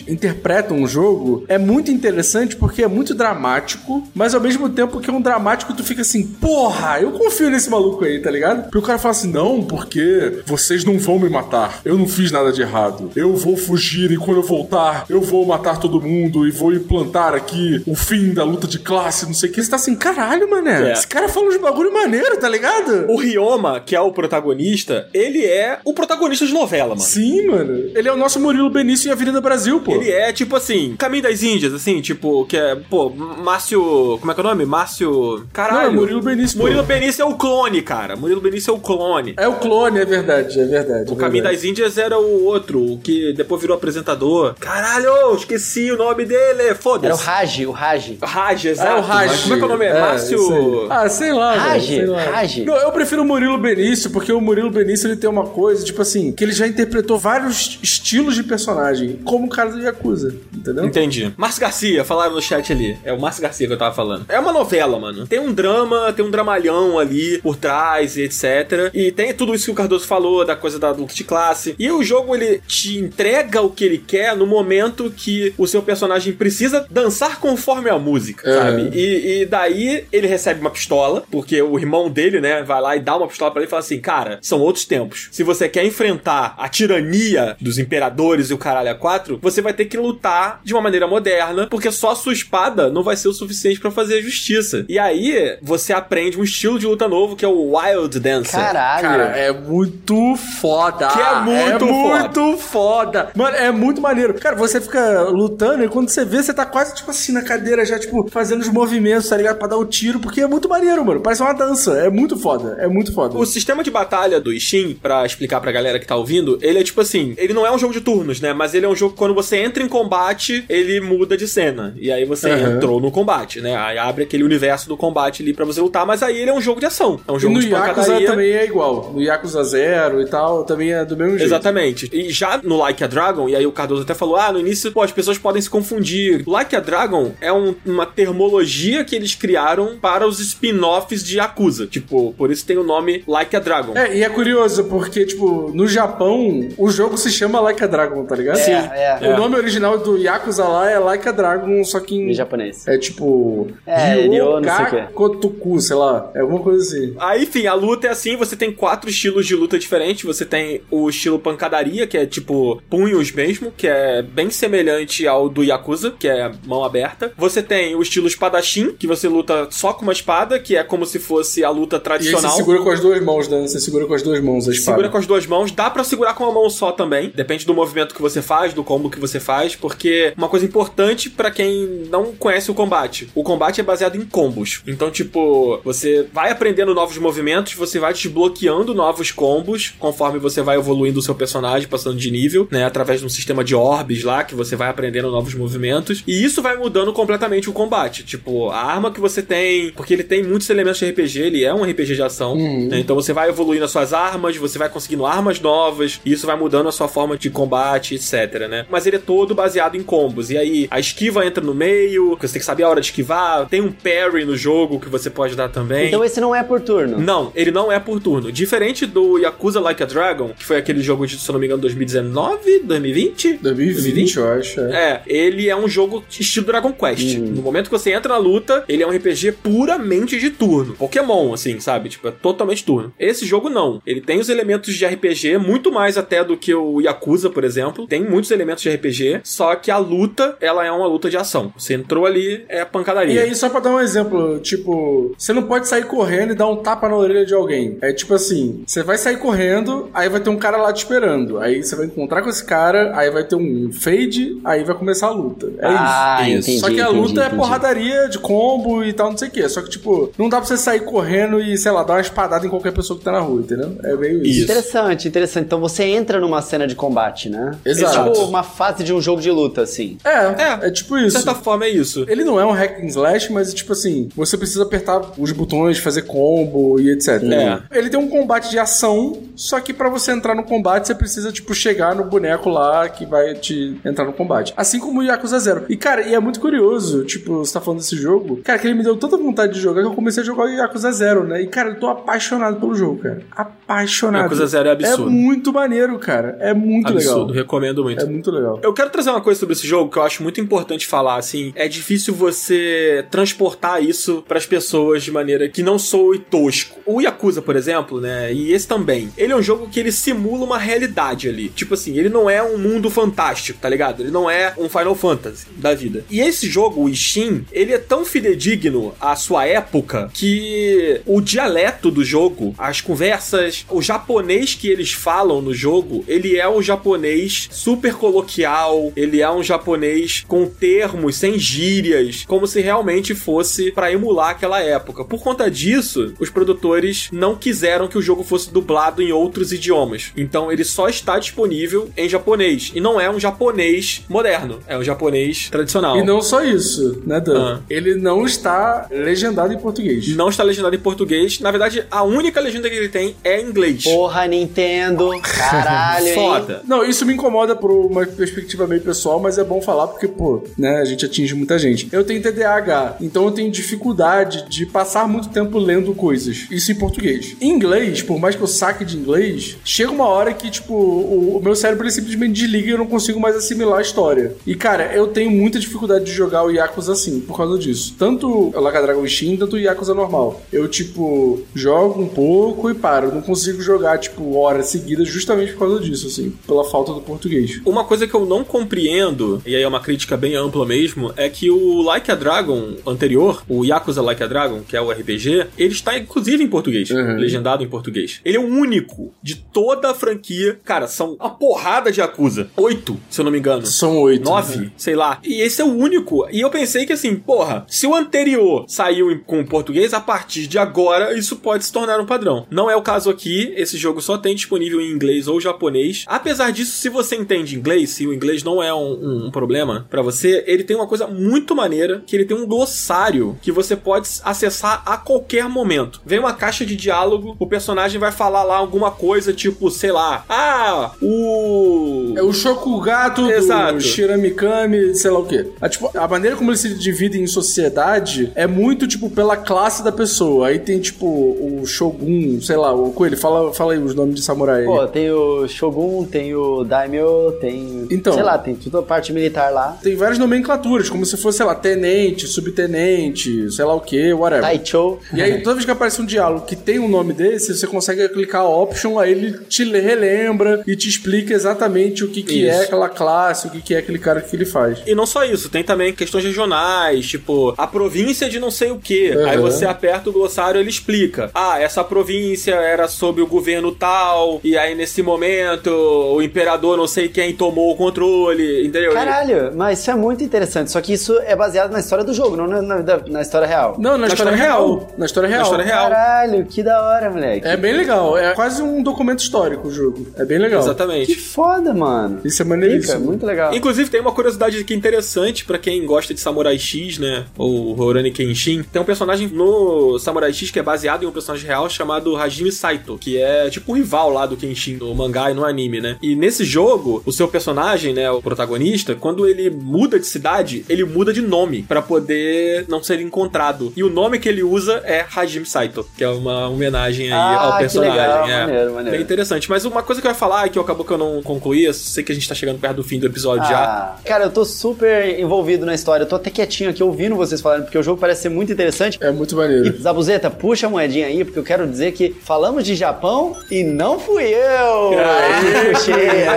interpretam o jogo é muito interessante porque é muito dramático, mas ao mesmo tempo que é um dramático, tu fica assim, porra, eu confio nesse maluco aí, tá ligado? Porque o cara fala assim, não, porque vocês não vão me matar. Eu não fiz nada de errado. Eu vou fugir e quando eu voltar, eu vou matar todo mundo e vou implantar aqui o fim da luta de classe, não sei o que. Você tá assim, caralho, mané. É. Esse cara fala uns bagulho maneiro, tá ligado? O Ryoma, que é o protagonista, ele é o protagonista de novela, mano. Sim, mano. Ele é o nosso Murilo Benício Avenida Brasil, pô. Ele é tipo assim, Caminho das Índias, assim, tipo, que é, pô, Márcio. Como é que é o nome? Márcio. Caralho. Não, é Murilo Benício, pô. Murilo Benício é o clone, cara. Murilo Benício é o clone. É o clone, é verdade, é verdade. O Caminho das Índias era o outro, o que depois virou apresentador. Caralho, esqueci o nome dele. Era o Foda-se. Raj, o Raj. Raj, exato. É o Raj. Como é que é o nome? É, Márcio. Ah, sei lá, Raj, sei lá. Raj. Não, eu prefiro o Murilo Benício, porque o Murilo Benício ele tem uma coisa, tipo assim, que ele já interpretou vários estilos de personagem. Como o cara do Yakuza, entendeu? Entendi. Márcio Garcia, falaram no chat ali. É o Márcio Garcia que eu tava falando. É uma novela, mano. Tem um drama, tem um dramalhão ali por trás e etc. E tem tudo isso que o Cardoso falou, da coisa da luta de classe. E o jogo, ele te entrega o que ele quer no momento que o seu personagem precisa dançar conforme a música, É. sabe? E, e daí ele recebe uma pistola, porque o irmão dele, né, vai lá e dá uma pistola pra ele e fala assim: Cara, são outros tempos. Se você quer enfrentar a tirania dos imperadores e o caralho a quatro, você vai ter que lutar de uma maneira moderna, porque só a sua espada não vai ser o suficiente pra fazer a justiça. E aí você aprende um estilo de luta novo que é o Wild Dancer. Caralho. Cara, é muito foda. Que é muito é muito foda. Mano, é muito maneiro. Cara, você fica lutando e quando você vê, você tá quase, tipo assim, na cadeira, já, tipo, fazendo os movimentos, tá ligado? Pra dar o tiro, porque é muito maneiro, mano. Parece uma dança. É muito foda. É muito foda. O sistema de batalha do Steam, pra explicar pra galera que tá ouvindo, ele é tipo assim, ele não é um jogo de turnos, né? Mas ele é um jogo que quando você entra em combate, ele muda de cena. E aí você Aham. entrou no combate, né? Aí abre aquele universo do combate ali pra você lutar, mas aí ele é um jogo de ação. É um E jogo no de Yakuza também é igual. No Yakuza Zero e tal, também é do mesmo jeito. Exatamente. E já no Like a Dragon, e aí o Cardoso até falou: ah, no início, pô, as pessoas podem se confundir. Like a Dragon é um- uma termologia que eles criaram para os spin-offs de Yakuza. Tipo, por isso tem o nome Like a Dragon. É, e é curioso, porque, tipo, no Japão, o jogo se chama Like a Dragon, tá ligado? Sim. É, O nome original do Yakuza lá é Like a Dragon, só que em... Em japonês. É tipo... É, Ryo, não sei o quê. Kotoku, sei lá. É alguma coisa assim. Aí, enfim, a luta é assim, você tem quatro estilos de luta diferentes. Você tem o estilo pancadaria, que é tipo punhos mesmo, que é bem semelhante ao do Yakuza, que é mão aberta. Você tem o estilo espadachim, que você luta só com uma espada, que é como se fosse a luta E aí você tradicional. segura com as duas mãos, né? Você segura com as duas mãos a espada. Segura com as duas mãos, dá pra segurar com uma mão só também. Depende do movimento que você faz, do combo que você faz, porque uma coisa importante pra quem não conhece o combate. O combate é baseado em combos. Então, tipo, você vai aprendendo novos movimentos, você vai desbloqueando novos combos conforme você vai evoluindo o seu personagem, passando de nível, né, através de um sistema de orbes lá que você vai aprendendo novos movimentos. E isso vai mudando completamente o combate. Tipo, a arma que você tem, porque ele tem muitos elementos de RPG, ele é um RPG de ação, né? Então você vai evoluindo as suas armas, você vai conseguindo armas novas, e isso vai mudando a sua forma de combate, etc, né? Mas ele é todo baseado em combos. E aí a esquiva entra no meio, você tem que saber a hora de esquivar, tem um parry no jogo que você pode dar também. Então esse não é por turno. Não, ele não é por turno. Diferente do Yakuza Like a Dragon, que foi aquele jogo de, se eu não me engano, 2019, 2020? 2020, eu acho. É. É, ele é um jogo estilo Dragon Quest. No momento que você entra na luta, ele é um RPG puramente de turno. Pokémon, assim, sabe? Tipo, é totalmente turno. Esse jogo não. Ele tem os elementos de RPG, muito mais até do que o Yakuza, por exemplo. Tem muitos elementos de RPG, só que a luta, ela é uma luta de ação. Você entrou ali, é pancadaria. E aí, só pra dar um exemplo, tipo, você não pode sair correndo e dar um tapa na orelha de alguém. É tipo assim, você vai sair correndo, aí vai ter um cara lá te esperando. Aí você vai encontrar com esse cara, aí vai ter um fade, aí vai começar a luta. É ah, isso. entendi. Só que a entendi, luta é entendi. porradaria de combo e tal, não sei o que. Só que, tipo, não dá pra você sair correndo e, sei lá, dar uma espadada em qualquer pessoa que tá na rua, entendeu? É meio isso. Isso. Interessante, interessante. Então você entra numa cena de combate, né? Exato. É tipo uma fase de um jogo de luta, assim. É, é, tipo De isso. certa forma é isso. Ele não é um hack and slash, mas tipo assim, você precisa apertar os botões, fazer combo e etc. É. Ele tem um combate de ação, só que pra você entrar no combate você precisa tipo chegar no boneco lá que vai te entrar no combate. Assim como o Yakuza Zero. E cara, e é muito curioso, tipo, você tá falando desse jogo, cara, que ele me deu tanta vontade de jogar que eu comecei a jogar o Yakuza Zero, né? E cara, eu tô apaixonado pelo jogo, cara. Apaixonado. Yakuza Zero é absurdo. É muito maneiro, cara. É muito Absurdo, legal. recomendo muito. É muito legal. Eu quero trazer uma coisa sobre esse jogo que eu acho muito importante falar, assim, é difícil você transportar isso pras pessoas de maneira que não soe tosco. O Yakuza, por exemplo, né, e esse também, ele é um jogo que ele simula uma realidade ali. Tipo assim, ele não é um mundo fantástico, tá ligado? Ele não é um Final Fantasy da vida. E esse jogo, o Steam, ele é tão fidedigno à sua época que o dialeto do jogo, as conversas, o japonês que eles falam no jogo, ele é um japonês super coloquial, ele é um japonês com termos, sem gírias, como se realmente fosse pra emular aquela época. Por conta disso, os produtores não quiseram que o jogo fosse dublado em outros idiomas. Então ele só está disponível em japonês. E não é um japonês moderno, é um japonês tradicional. E não só isso, né, Dan? Ah. Ele não está legendado em português. Não está legendado em português. Na verdade, a única legenda que ele tem é em inglês. Porra, Nintendo. Caralho, hein? Foda. Não, isso me incomoda pro uma perspectiva meio pessoal, mas é bom falar porque, pô, né, a gente atinge muita gente. Eu tenho TDAH, então eu tenho dificuldade de passar muito tempo lendo coisas. Isso em português. Em inglês, por mais que eu saque de inglês, chega uma hora que, tipo, o, o meu cérebro simplesmente desliga e eu não consigo mais assimilar a história. E, cara, eu tenho muita dificuldade de jogar o Yakuza assim, por causa disso. Tanto o Like a Dragon Shin, tanto o Yakuza normal. Eu, tipo, jogo um pouco e paro. Eu não consigo jogar, tipo, horas seguidas justamente por causa disso, assim, pela falta do português. Uma coisa que eu não compreendo, e aí é uma crítica bem ampla mesmo, é que o Like a Dragon anterior, o Yakuza Like a Dragon, que é o RPG, ele está inclusive em português, Uhum. legendado em português. Ele é o único de toda a franquia. Cara, são uma porrada de Yakuza. Oito, se eu não me engano. São oito. Nove, sei lá. E esse é o único. E eu pensei que assim, porra, se o anterior saiu em- com português, a partir de agora isso pode se tornar um padrão. Não é o caso aqui. Esse jogo só tem disponível em inglês ou japonês. Apesar disso, se você entende inglês, se o inglês não é um, um- um problema pra você, ele tem uma coisa muito maneira, que ele tem um glossário que você pode acessar a qualquer momento. Vem uma caixa de diálogo, o personagem vai falar lá alguma coisa, tipo, sei lá, ah, o... É o Shokugato Exato. do Shiramikami, sei lá o quê. A, tipo, a maneira como eles se dividem em sociedade é muito, tipo, pela classe da pessoa. Aí tem, tipo, o Shogun, sei lá, o Coelho, fala, fala aí os nomes de samurai. aí. Pô, tem o Shogun, tem o Daimyo, tem. Então. Sei lá, tem toda a parte militar lá. Tem várias nomenclaturas, como se fosse, sei lá, tenente, subtenente, sei lá o que, whatever. Taicho. E aí, toda vez que aparece um diálogo que tem um nome desse, você consegue clicar option, aí ele te le- relembra e te explica exatamente o que, que é aquela classe, o que, que é aquele cara que ele faz. E não só isso, tem também questões regionais, tipo, a província de não sei o que. Uhum. Aí você aperta o glossário ele explica. Ah, essa província era sob o governo tal, e aí nesse momento o imperador não sei quem tomou o controle, entendeu? Caralho, mas isso é muito interessante. Só que isso é baseado na história do jogo, não na, na- na história real. Não, na, história, história real. real. Na história real. Na história real. Caralho, que da hora, moleque. É bem legal. É quase um documento histórico o jogo. É bem legal. Que Exatamente. foda, mano. Isso é Fica, maneiríssimo. muito legal. Inclusive, tem uma curiosidade aqui interessante pra quem gosta de Samurai X, né? Ou Rurouni Kenshin. Tem um personagem no Samurai X que é baseado em um personagem real chamado Hajime Saito, que é tipo o rival lá do Kenshin no mangá e no anime, né? E nesse jogo, o seu personagem, né, o protagonista, quando ele muda de cidade, ele muda de nome pra poder não ser encontrado. E o nome que ele usa é Hajime Saito, que é uma homenagem aí Ah, ao que personagem. legal, é. maneiro, maneiro. Bem interessante. Mas uma coisa que eu ia falar, que acabou que eu não concluí, eu sei que a gente tá chegando perto do fim do episódio já. Ah, cara, eu tô super envolvido na história. Eu tô até quietinho aqui ouvindo vocês falarem, porque o jogo parece ser muito interessante. É muito E maneiro. Zabuzeta, puxa a moedinha aí, porque eu quero dizer que falamos de Japão e não fui eu! Aê, Puxei!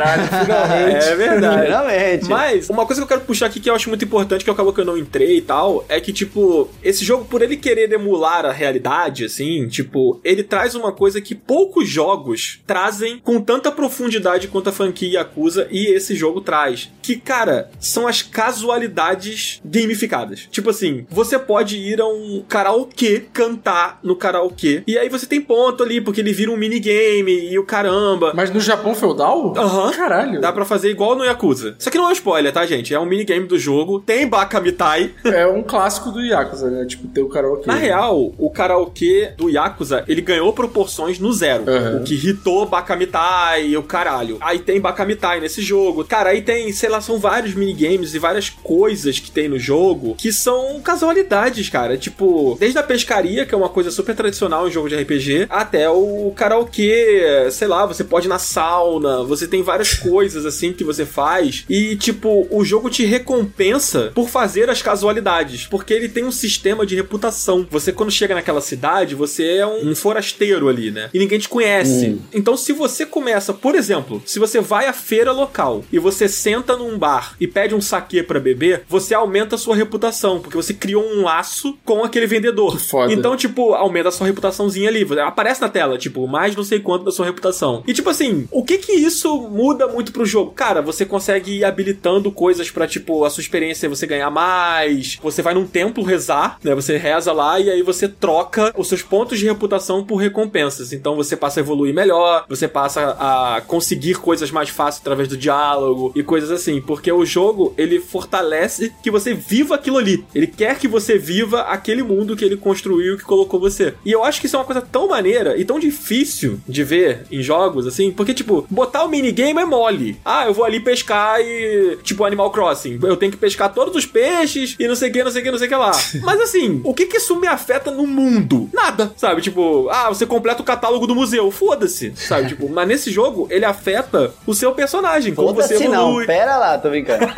Caralho, finalmente. É verdade. Finalmente. Mas, uma coisa que eu quero puxar aqui que eu acho muito importante, que acabou que eu não entrei e tal, é que, tipo, esse jogo, por ele querer emular a realidade, assim, tipo, ele traz uma coisa que poucos jogos trazem com tanta profundidade quanto a franquia Yakuza e esse jogo traz. Que, cara, são as casualidades gamificadas. Tipo assim, você pode ir a um karaokê, cantar no karaokê, e aí você tem ponto ali, porque ele vira um minigame e o caramba. Mas no Japão feudal? Aham. Caralho. Dá pra fazer igual no Yakuza. Isso aqui não é um spoiler, tá, gente? É um minigame do jogo. Tem Bakamitai. É um clássico do Yakuza, né? Tipo, ter o karaokê. Na real, o karaokê do Yakuza, ele ganhou proporções no zero. Uhum. O que hitou Bakamitai e o caralho. Aí tem Bakamitai nesse jogo. Cara, aí tem, sei lá, são vários minigames e várias coisas que tem no jogo que são casualidades, cara. Tipo, desde a pescaria, que é uma coisa super tradicional em jogo de RPG, até o karaokê, sei lá, você pode ir na sauna, você tem várias coisas assim que você faz e, tipo, o jogo te recompensa por fazer as casualidades, porque ele tem um sistema de reputação. Você, quando chega naquela cidade, você é um, forasteiro ali, né? E ninguém te conhece. Então, se você começa, por exemplo, se você vai à feira local e você senta num bar e pede um saquê pra beber, você aumenta a sua reputação, porque você criou um laço com aquele vendedor. Que foda. Então, tipo, aumenta a sua reputaçãozinha ali. Aparece na tela, tipo, mais não sei quanto da sua reputação. E, tipo assim, o que que isso muda muito pro jogo? Cara, você consegue ir habilitando coisas pra, tipo, a sua experiência você ganhar mais. Você vai num templo rezar, né? Você reza lá e aí você troca os seus pontos de reputação por recompensas. Então você passa a evoluir melhor, você passa a conseguir coisas mais fáceis através do diálogo e coisas assim. Porque o jogo, ele fortalece que você viva aquilo ali. Ele quer que você viva aquele mundo que ele construiu, que colocou você. E eu acho que isso é uma coisa tão maneira e tão difícil de ver em jogos, assim, porque, tipo, botar o minigame é mole. Ah, eu vou ali pescar e. Tipo Animal Crossing. Eu tenho que pescar todos os peixes e não sei o que, não sei o que, não sei o que lá. Mas assim, o que que isso me afeta no mundo? Nada, sabe? Tipo, ah, você completa o catálogo do museu. Foda-se, sabe? tipo, mas nesse jogo, ele afeta o seu personagem. Como você Foda-se não, evolui. pera lá, tô brincando.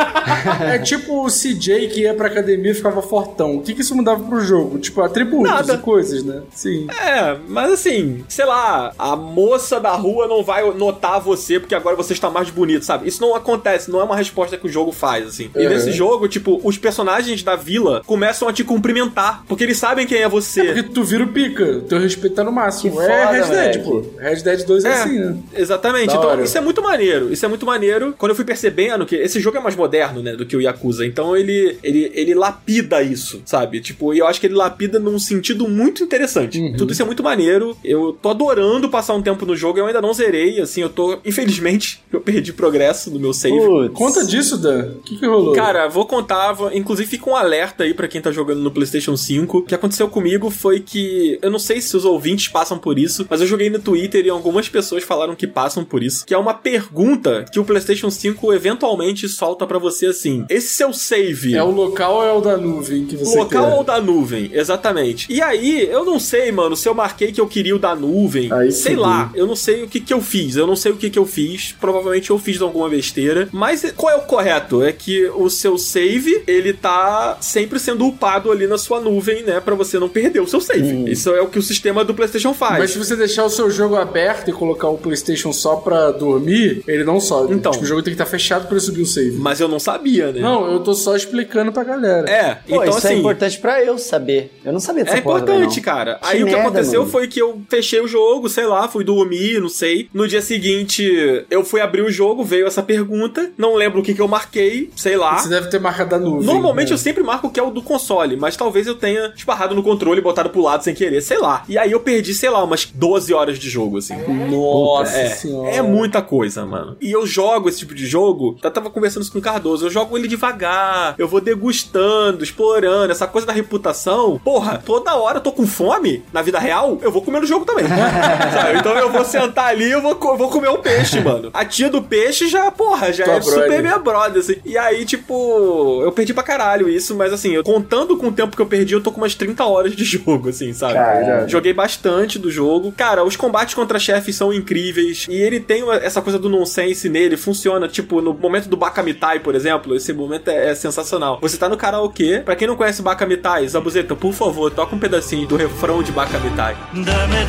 É tipo o CJ que ia pra academia e ficava fortão. O que, que isso mudava pro jogo? Tipo, atributos Nada. e coisas, né? Sim. É, mas assim, sei lá, a moça da rua não vai notar você porque agora você está mais bonito, sabe? Isso não acontece, não é uma resposta que o jogo faz, assim. E Uhum. nesse jogo, tipo, os personagens da vila começam a te cumprimentar, porque eles sabem quem é você. Porque tu vira o pica, teu respeito tá no máximo. Que é foda, Red Dead, pô. Red Dead 2 é, É, assim, né? exatamente. Da então, hora. isso é muito maneiro. Isso é muito maneiro. Quando eu fui percebendo que esse jogo é mais moderno, né, do que o Yakuza. Então ele, ele, ele lapida isso, sabe? Tipo, e eu acho que ele lapida num sentido muito interessante. Uhum. Tudo isso é muito maneiro. Eu tô adorando passar um tempo no jogo. Eu ainda não zerei, assim, eu tô. Infelizmente, eu perdi progresso no meu save. Putz. Conta disso, Dan. O que, que rolou? Cara, vou contar, vou- inclusive fica um alerta aí pra quem tá jogando no PlayStation 5. O que aconteceu comigo foi que eu não sei se os ouvintes passam por isso, mas eu joguei no Twitter e algumas pessoas falaram que passam por isso, que é uma pergunta que o PlayStation 5 eventualmente solta pra você assim: esse seu save É o local ou é o da nuvem que você local quer? ou da nuvem, exatamente. E aí, eu não sei, mano, se eu marquei que eu queria o da nuvem, Aí sei lá, eu não sei o que que eu fiz, eu não sei o que que eu fiz, provavelmente eu fiz alguma besteira, mas qual é o correto? É que o seu save, ele tá sempre sendo upado ali na sua nuvem, né, Pra você não perder o seu save. Isso é o que o sistema do PlayStation faz. Mas se você deixar o seu jogo aberto e colocar o PlayStation só pra dormir, ele não sobe. Então. Tipo, o jogo tem que estar fechado pra ele subir o save. Mas eu não sabia, né? Não, eu tô só explicando pra galera. É, Pô, então isso assim. é importante pra eu saber. Eu não sabia dessa É também, importante, não. cara. Que Aí o que merda, aconteceu mano. foi que eu fechei o jogo, sei lá, fui dormir, não sei. No dia seguinte, eu fui abrir o jogo, veio essa pergunta. Não lembro o que, que eu marquei, sei lá. Você deve ter marcado a nuvem. Normalmente né? eu sempre marco o que é o do console, mas talvez eu tenha esparrado no controle e botado pro lado sem querer, sei lá. E aí eu perdi, sei lá, umas 12 horas de jogo, assim. Nossa É, senhora. é muita coisa, mano. E eu jogo esse tipo de jogo. Eu tava conversando isso com o Cardoso. Eu jogo ele devagar. Eu vou degustando, explorando. Essa coisa da reputação. Porra, toda hora eu tô com fome na vida real. Eu vou comer no jogo também. sabe? Então eu vou sentar ali e eu vou, eu vou comer um peixe, mano. A a tia do peixe já, porra, já Tua é brother. super minha brother, assim. E aí, tipo, eu perdi pra caralho isso, mas assim, eu, contando com o tempo que eu perdi, eu tô com umas 30 horas de jogo, assim, sabe? Caramba. Joguei bastante do jogo. Cara, os combates contra chefes são incríveis. E ele tem essa coisa do nonsense nele, funciona. Tipo, no momento do Bakamitai, por exemplo, esse momento é, é sensacional. Você tá no karaokê, pra quem não conhece Bakamitai, Zabuzeta, por favor, toca um pedacinho do refrão de Bakamitai. Dame, dame,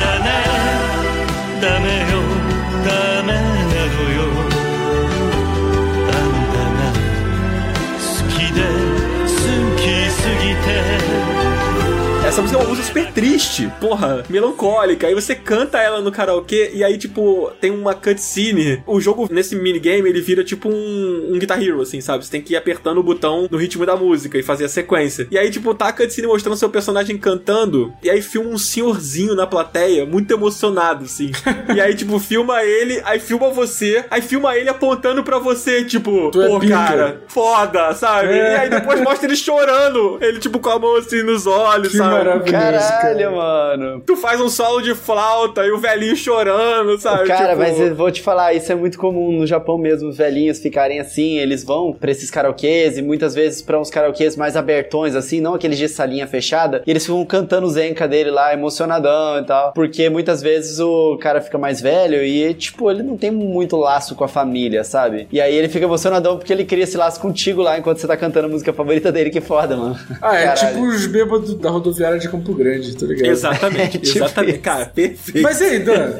dame, dame, dame. Essa música é uma música super triste, porra, melancólica. Aí você canta ela no karaokê e aí, tipo, tem uma cutscene. O jogo, nesse minigame, ele vira tipo um, um Guitar Hero, assim, sabe? Você tem que ir apertando o botão no ritmo da música e fazer a sequência. E aí, tipo, tá a cutscene mostrando seu personagem cantando. E aí filma um senhorzinho na plateia, muito emocionado, assim. e aí, tipo, filma ele, aí filma você, aí filma ele apontando pra você, tipo, Tu é pô, pica." cara, foda, sabe? É. E aí depois mostra ele chorando. Ele, tipo, com a mão assim nos olhos, Que sabe? Maravilhoso, Caralho, cara. mano. Tu faz um solo de flauta e o velhinho chorando, sabe? Cara, Tipo, mas eu vou te falar, isso é muito comum no Japão mesmo, os velhinhos ficarem assim, eles vão pra esses karaokês e muitas vezes pra uns karaokês mais abertões, assim, não aqueles de salinha fechada, e eles ficam cantando o zenka dele lá, emocionadão e tal, porque muitas vezes o cara fica mais velho e, tipo, ele não tem muito laço com a família, sabe? E aí ele fica emocionadão porque ele cria esse laço contigo lá enquanto você tá cantando a música favorita dele, que foda, mano. Ah, é Caralho. tipo os bêbados da rodoviária de Campo Grande, tá ligado? Exatamente, É tipo exatamente. isso. Cara, perfeito. Mas e aí, Dan?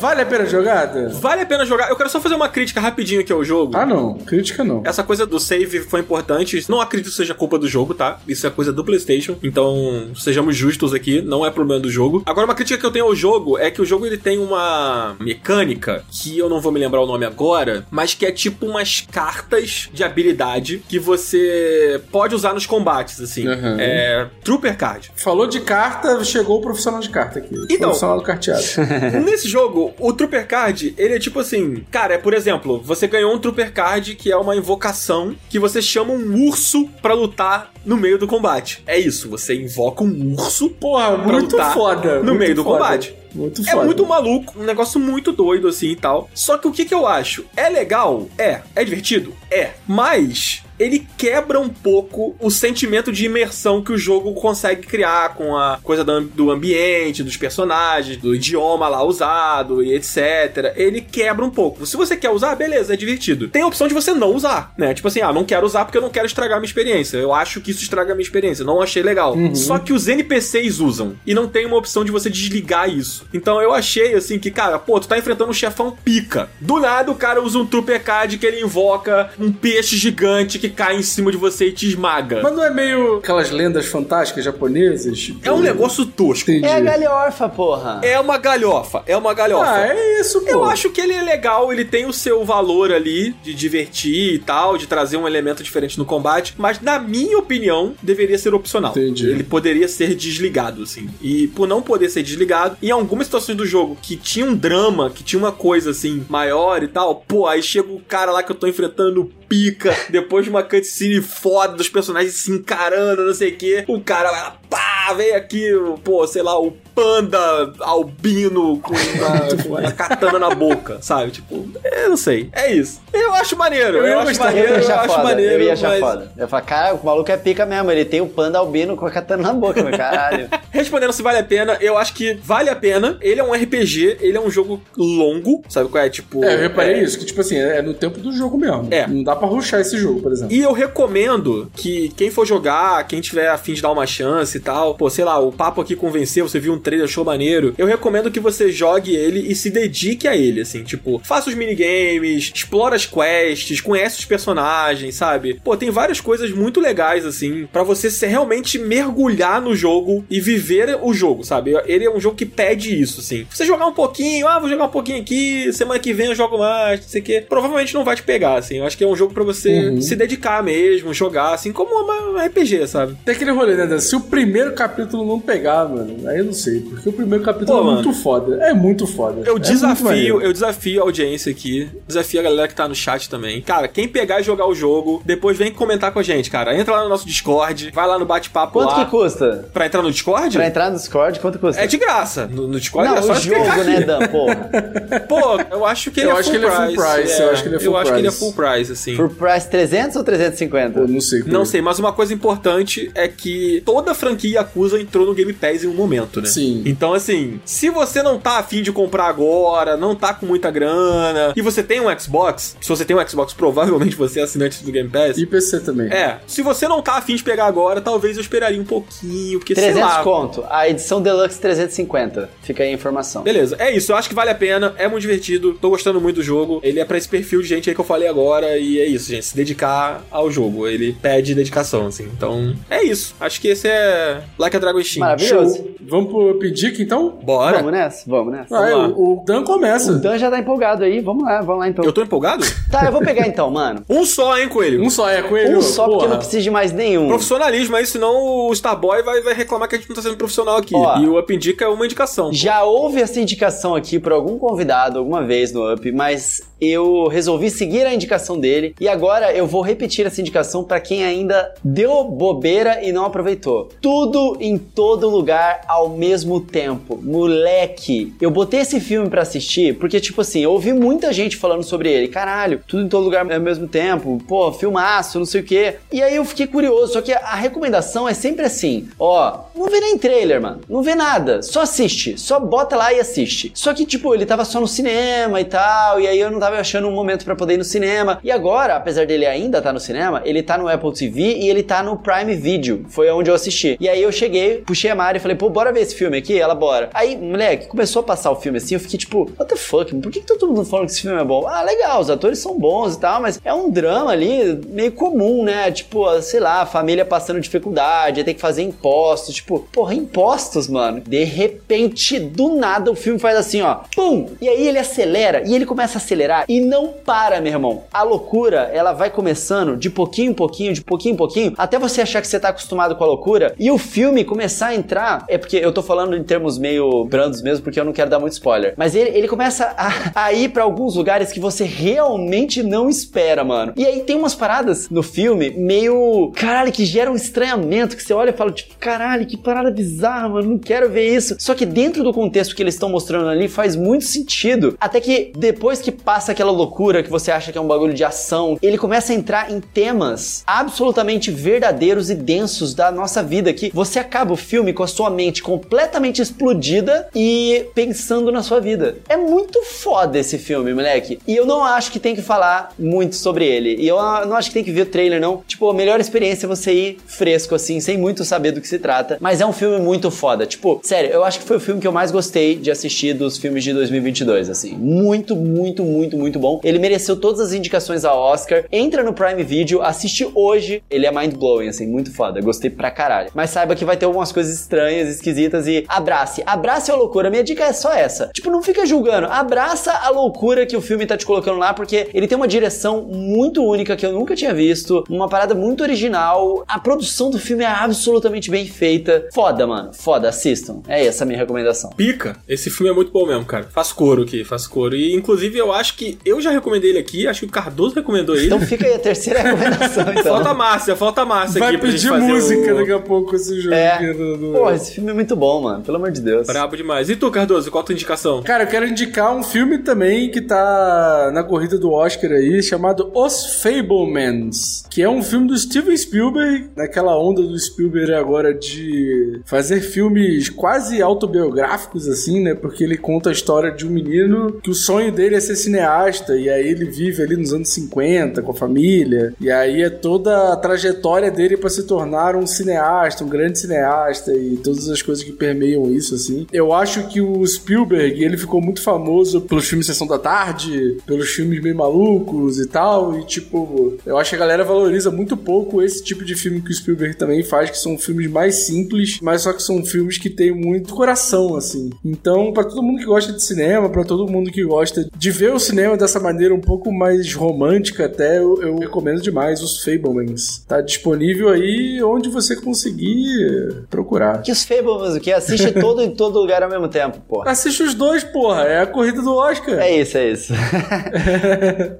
Vale a pena jogar, Dan? Vale a pena jogar. Eu quero só fazer uma crítica rapidinho aqui ao jogo. Ah, não. Crítica não. Essa coisa do save foi importante. Não acredito que seja culpa do jogo, tá? Isso é coisa do PlayStation. Então, sejamos justos aqui, não é problema do jogo. Agora, uma crítica que eu tenho ao jogo é que o jogo ele tem uma mecânica que eu não vou me lembrar o nome agora, mas que é tipo umas cartas de habilidade que você pode usar nos combates, assim. Uhum. É. Trooper Card. Falou de carta, chegou o profissional de carta aqui. Então. profissional do carteado. Nesse jogo, o Trooper Card, ele é tipo assim, cara, é por exemplo, você ganhou um Trooper Card que é uma invocação que você chama um urso pra lutar no meio do combate. É isso, você invoca um urso Porra, pra muito lutar foda. no meio do foda. combate. Muito É foda. muito maluco, um negócio muito doido assim e tal. Só que o que que eu acho? É legal? É. É divertido? É. Mas ele quebra um pouco o sentimento de imersão que o jogo consegue criar com a coisa do, ambiente, dos personagens, do idioma lá usado e etc. Ele quebra um pouco. Se você quer usar, beleza, é divertido. Tem a opção de você não usar, né? Tipo assim, ah, não quero usar porque eu não quero estragar minha experiência. Eu acho que isso estraga a minha experiência. Não achei legal. Só que os NPCs usam. E não tem uma opção de você desligar isso. Então eu achei assim que, cara, pô, tu tá enfrentando um chefão pica. Do nada o cara usa um Trooper Card que ele invoca um peixe gigante que cai em cima de você e te esmaga. Mas não é meio aquelas lendas fantásticas japonesas? Tipo... É um negócio tosco. Entendi. É a galhorfa, porra. É uma galhofa. É uma galhofa. Ah, é isso, pô. Eu acho que ele é legal, ele tem o seu valor ali de divertir e tal, de trazer um elemento diferente no combate, mas na minha opinião, deveria ser opcional. Entendi. Ele poderia ser desligado, assim. E por não poder ser desligado, em algumas situações do jogo que tinha um drama, que tinha uma coisa assim maior e tal, pô, aí chega o cara lá que eu tô enfrentando pica, depois de uma cutscene foda dos personagens se encarando, não sei o que, o cara vai lá, pá, vem aqui, pô, sei lá, o panda albino com uma, com uma katana na boca, sabe? Tipo, eu não sei. É isso. Eu acho maneiro, eu, Eu acho maneiro, Eu eu, acho foda, maneiro, eu ia achar mas... foda. Eu ia falar, cara, o maluco é pica mesmo, ele tem o panda albino com a katana na boca, meu caralho. Respondendo se vale a pena, eu acho que vale a pena. Ele é um RPG, ele é um jogo longo, sabe qual é? Tipo. É, eu reparei isso, que tipo assim, é no tempo do jogo mesmo. É. Não dá pra rushar esse jogo, por exemplo. E eu recomendo que quem for jogar, quem tiver afim de dar uma chance e tal, pô, sei lá, o papo aqui convenceu, você viu um trailer show maneiro, eu recomendo que você jogue ele e se dedique a ele, assim, tipo, faça os minigames, explora as quests, conhece os personagens, sabe? Pô, tem várias coisas muito legais, assim, pra você realmente mergulhar no jogo e viver o jogo, sabe? Ele é um jogo que pede isso, assim. Você jogar um pouquinho, ah, vou jogar um pouquinho aqui, semana que vem eu jogo mais, não sei o quê. Provavelmente não vai te pegar, assim. Eu acho que é um jogo pra você Uhum. se dedicar mesmo, jogar, assim, como uma RPG, sabe? Tem aquele rolê, né, Dan? Se o primeiro capítulo não pegar, mano, aí eu não sei. Porque o primeiro capítulo Pô, é mano. muito foda. É muito foda. Eu É desafio, eu desafio a audiência aqui, desafio a galera que tá no chat também. Cara, quem pegar e jogar o jogo, depois vem comentar com a gente, cara. Entra lá no nosso Discord, vai lá no bate-papo Quanto lá. que custa? Pra entrar no Discord? Pra entrar no Discord, quanto custa? É de graça. No, no Discord Não, é só o jogo, né, Dan, porra. Pô, eu acho que ele Eu é acho full que ele é full price. price, eu acho que ele é full Eu acho que ele é price. full price, assim. Por price 300 ou 350? Eu não sei. Não sei, mas uma coisa importante é que toda a franquia Yakuza entrou no Game Pass em um momento, né? Sim. Então, assim, se você não tá afim de comprar agora, não tá com muita grana, e você tem um Xbox, se você tem um Xbox, provavelmente você é assinante do Game Pass. E PC também. É, se você não tá afim de pegar agora, talvez eu esperaria um pouquinho, porque sei 300 lá. conto. A edição Deluxe 350. Fica aí a informação. Beleza, é isso. Eu acho que vale a pena. É muito divertido. Tô gostando muito do jogo. Ele é pra esse perfil de gente aí que eu falei agora. E é isso, gente. Se dedicar ao jogo. Ele pede dedicação, assim. Então, é isso. Acho que esse é Like a Dragon Steam. Maravilhoso. Show. Vamos pro pedir então? Bora. Vamos nessa? Vamos nessa. Ah, lá. o, o Dan começa. O Dan já tá empolgado aí. Vamos lá, vamos lá então. Eu tô empolgado? Tá, eu vou pegar então, mano. Um só, hein, Coelho? Um só é coelho. Um só, porque eu Porra. não preciso de mais nenhum. Profissionalismo aí, senão o Starboy vai, vai reclamar que a gente não tá sendo profissional aqui. Ó. e o Up Indica é uma indicação. Já houve essa indicação aqui por algum convidado alguma vez no Up, mas eu resolvi seguir a indicação dele e agora eu vou repetir essa indicação pra quem ainda deu bobeira e não aproveitou. Tudo em todo lugar ao mesmo tempo. Moleque, eu botei esse filme pra assistir porque tipo assim, eu ouvi muita gente falando sobre ele. Caralho, tudo em todo lugar ao mesmo tempo. Pô, filmaço, não sei o quê. E aí eu fiquei curioso, só que a recomendação é sempre assim, ó, não vê nem trailer, mano. Não vê nada, só assiste, só bota lá e assiste. Só que tipo, ele tava só no cinema e tal, e aí eu não tava achando um momento pra poder ir no cinema. E agora, apesar dele ainda tá no cinema, ele tá no Apple TV e ele tá no Prime Video. Foi onde eu assisti. E aí eu cheguei, puxei a Mari e falei, pô, bora ver esse filme aqui? Ela, bora. Aí, moleque, começou a passar o filme assim, eu fiquei tipo, what the fuck? Por que, que tá todo mundo falando que esse filme é bom? Ah, legal, os atores são bons e tal, mas é um drama ali meio comum, né? Tipo, sei lá, família passando dificuldade, tem que fazer impostos. Tipo, porra, impostos, mano. De repente, do nada, o filme faz assim, ó, pum! E aí ele acelera, e ele começa a acelerar devagar e não para, meu irmão. A loucura, ela vai começando de pouquinho em pouquinho, de pouquinho em pouquinho, até você achar que você tá acostumado com a loucura e o filme começar a entrar. É porque eu tô falando em termos meio brandos mesmo, porque eu não quero dar muito spoiler. Mas ele, ele começa a, a ir pra alguns lugares que você realmente não espera, mano. E aí tem umas paradas no filme meio. Caralho, que geram um estranhamento, que você olha e fala, tipo, caralho, que parada bizarra, mano, não quero ver isso. Só que dentro do contexto que eles estão mostrando ali faz muito sentido. Até que depois que passa aquela loucura que você acha que é um bagulho de ação, ele começa a entrar em temas absolutamente verdadeiros e densos da nossa vida. Que você acaba o filme com a sua mente completamente explodida e pensando na sua vida. É muito foda esse filme, moleque. E eu não acho que tem que falar muito sobre ele. E eu não acho que tem que ver o trailer, não. Tipo, a melhor experiência é você ir fresco, assim, sem muito saber do que se trata. Mas é um filme muito foda. Tipo, sério, eu acho que foi o filme que eu mais gostei de assistir dos filmes de 2022, assim. Muito, muito, muito, muito bom. Ele mereceu todas as indicações ao Oscar. Entra no Prime Video, assiste hoje. Ele é mind-blowing, assim, muito foda. Gostei pra caralho. Mas saiba que vai ter algumas coisas estranhas, esquisitas e abrace. Abrace a loucura. Minha dica é só essa. Tipo, não fica julgando. Abraça a loucura que o filme tá te colocando lá, porque ele tem uma direção muito única que eu nunca tinha visto. Uma parada muito original. A produção do filme é absolutamente bem feita. Foda, mano. Foda. Assistam. É essa a minha recomendação. Pica. Esse filme é muito bom mesmo, cara. Faz coro aqui, faz coro. E inclusive eu acho que eu já recomendei ele aqui, acho que o Cardoso recomendou ele. Então fica aí a terceira recomendação, então. Falta a Márcia, falta a Márcia Vai aqui pra gente pedir fazer música o... daqui a pouco esse jogo. É. do- do- Porra, esse filme é muito bom, mano. Pelo amor de Deus. Brabo demais. E tu, Cardoso, qual a tua indicação? Cara, eu quero indicar um filme também que tá na corrida do Oscar aí, chamado Os Fablemans, que é um filme do Steven Spielberg, naquela onda do Spielberg agora de fazer filmes quase autobiográficos assim, né? Porque ele conta a história de um menino que o sonho dele é ser cineasta e aí ele vive ali nos anos 50 com a família, e aí é toda a trajetória dele para se tornar um cineasta, um grande cineasta e todas as coisas que permeiam isso assim. Eu acho que o Spielberg, ele ficou muito famoso pelos filmes Sessão da Tarde, pelos filmes meio malucos e tal, e tipo, eu acho que a galera valoriza muito pouco esse tipo de filme que o Spielberg também faz, que são filmes mais simples, mas só que são filmes que têm muito coração, assim. Então, pra todo mundo que gosta de cinema, pra todo mundo que gosta de ver o cinema dessa maneira um pouco mais romântica até, eu, eu recomendo demais os Fablemans. Tá disponível aí onde você conseguir procurar. Que os Fables, o que? Assiste todo em todo lugar ao mesmo tempo, porra. Assiste os dois, porra. É a corrida do Oscar. É isso, é isso.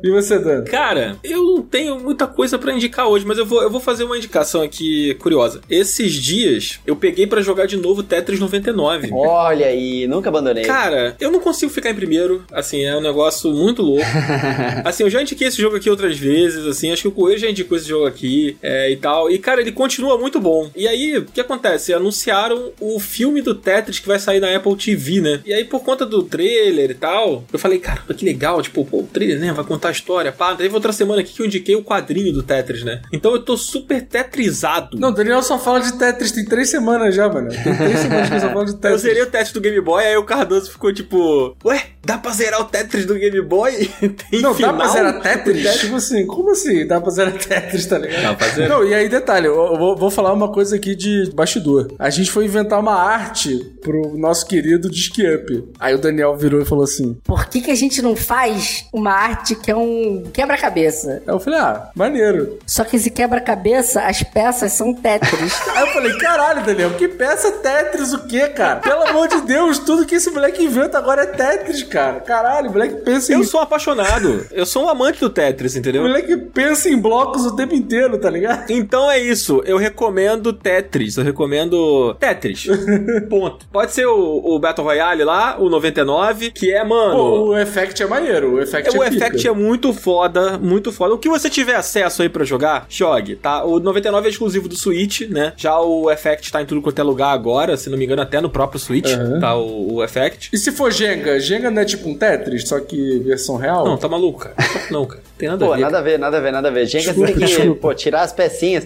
E você, Dan? Cara, eu não tenho muita coisa pra indicar hoje, mas eu vou, eu vou fazer uma indicação aqui curiosa. Esses dias eu peguei pra jogar de novo Tetris 99. Olha aí, nunca abandonei. Cara, eu não consigo ficar em primeiro, assim, é um negócio muito louco. assim, eu já indiquei esse jogo aqui outras vezes, assim, acho que o Coelho já indicou esse jogo aqui é, e tal. E, cara, ele continua muito bom. E aí, o que acontece? Anunciaram o filme do Tetris que vai sair na Apple TV, né? E aí, por conta do trailer e tal, eu falei, caramba, que legal, tipo, pô, o trailer, né? Vai contar a história, pá. Teve outra semana aqui que eu indiquei o quadrinho do Tetris, né? Então eu tô super tetrisado. Não, o Daniel só fala de Tetris, tem três semanas já, mano. Tem três semanas que eu só falo de Tetris. Eu zerei o Tetris do Game Boy, aí o Cardoso ficou tipo, ué, dá pra zerar o Tetris do Game Boy? Tem Não, final? dá pra zerar Tetris? Tipo assim, como assim? Dá pra zerar Tetris, tá ligado? Dá pra zerar. Não, e aí, detalhe, eu eu vou, vou falar uma coisa aqui de bastidor. A gente foi inventar uma arte pro nosso querido Disque Up. Aí o Daniel virou e falou assim. Por que, que a gente não faz uma arte que é um quebra-cabeça? Aí eu falei, ah, maneiro. Só que esse quebra-cabeça, as peças são Tetris. Aí eu falei, caralho, Daniel, que peça Tetris o quê, cara? Pelo amor de Deus, tudo que esse moleque inventa agora é Tetris, cara. Caralho, o moleque pensa em. Eu sou apaixonado. Eu sou um amante do Tetris, O entendeu? moleque pensa em blocos o tempo inteiro, tá ligado? Então é isso. Eu recomendo Tetris. Eu recomendo Tetris. Ponto. Pode ser o, o Battle Royale lá, o 99, que é, mano. Pô, o Effect é maneiro, o Effect o é pica. Effect é muito foda, muito foda. O que você tiver acesso aí pra jogar, jogue, tá? O 99 é exclusivo do Switch, né? Já o Effect tá em tudo quanto é lugar agora, se não me engano, até no próprio Switch, Aham. tá? O, o Effect. E se for Jenga? Jenga não é tipo um Tetris, só que versão real? Não, tá maluco, cara. Não, cara. Tem nada Pô, a ver. nada a ver, nada a ver, nada a ver. Jenga você tem que, desculpa. pô, tirar as pecinhas.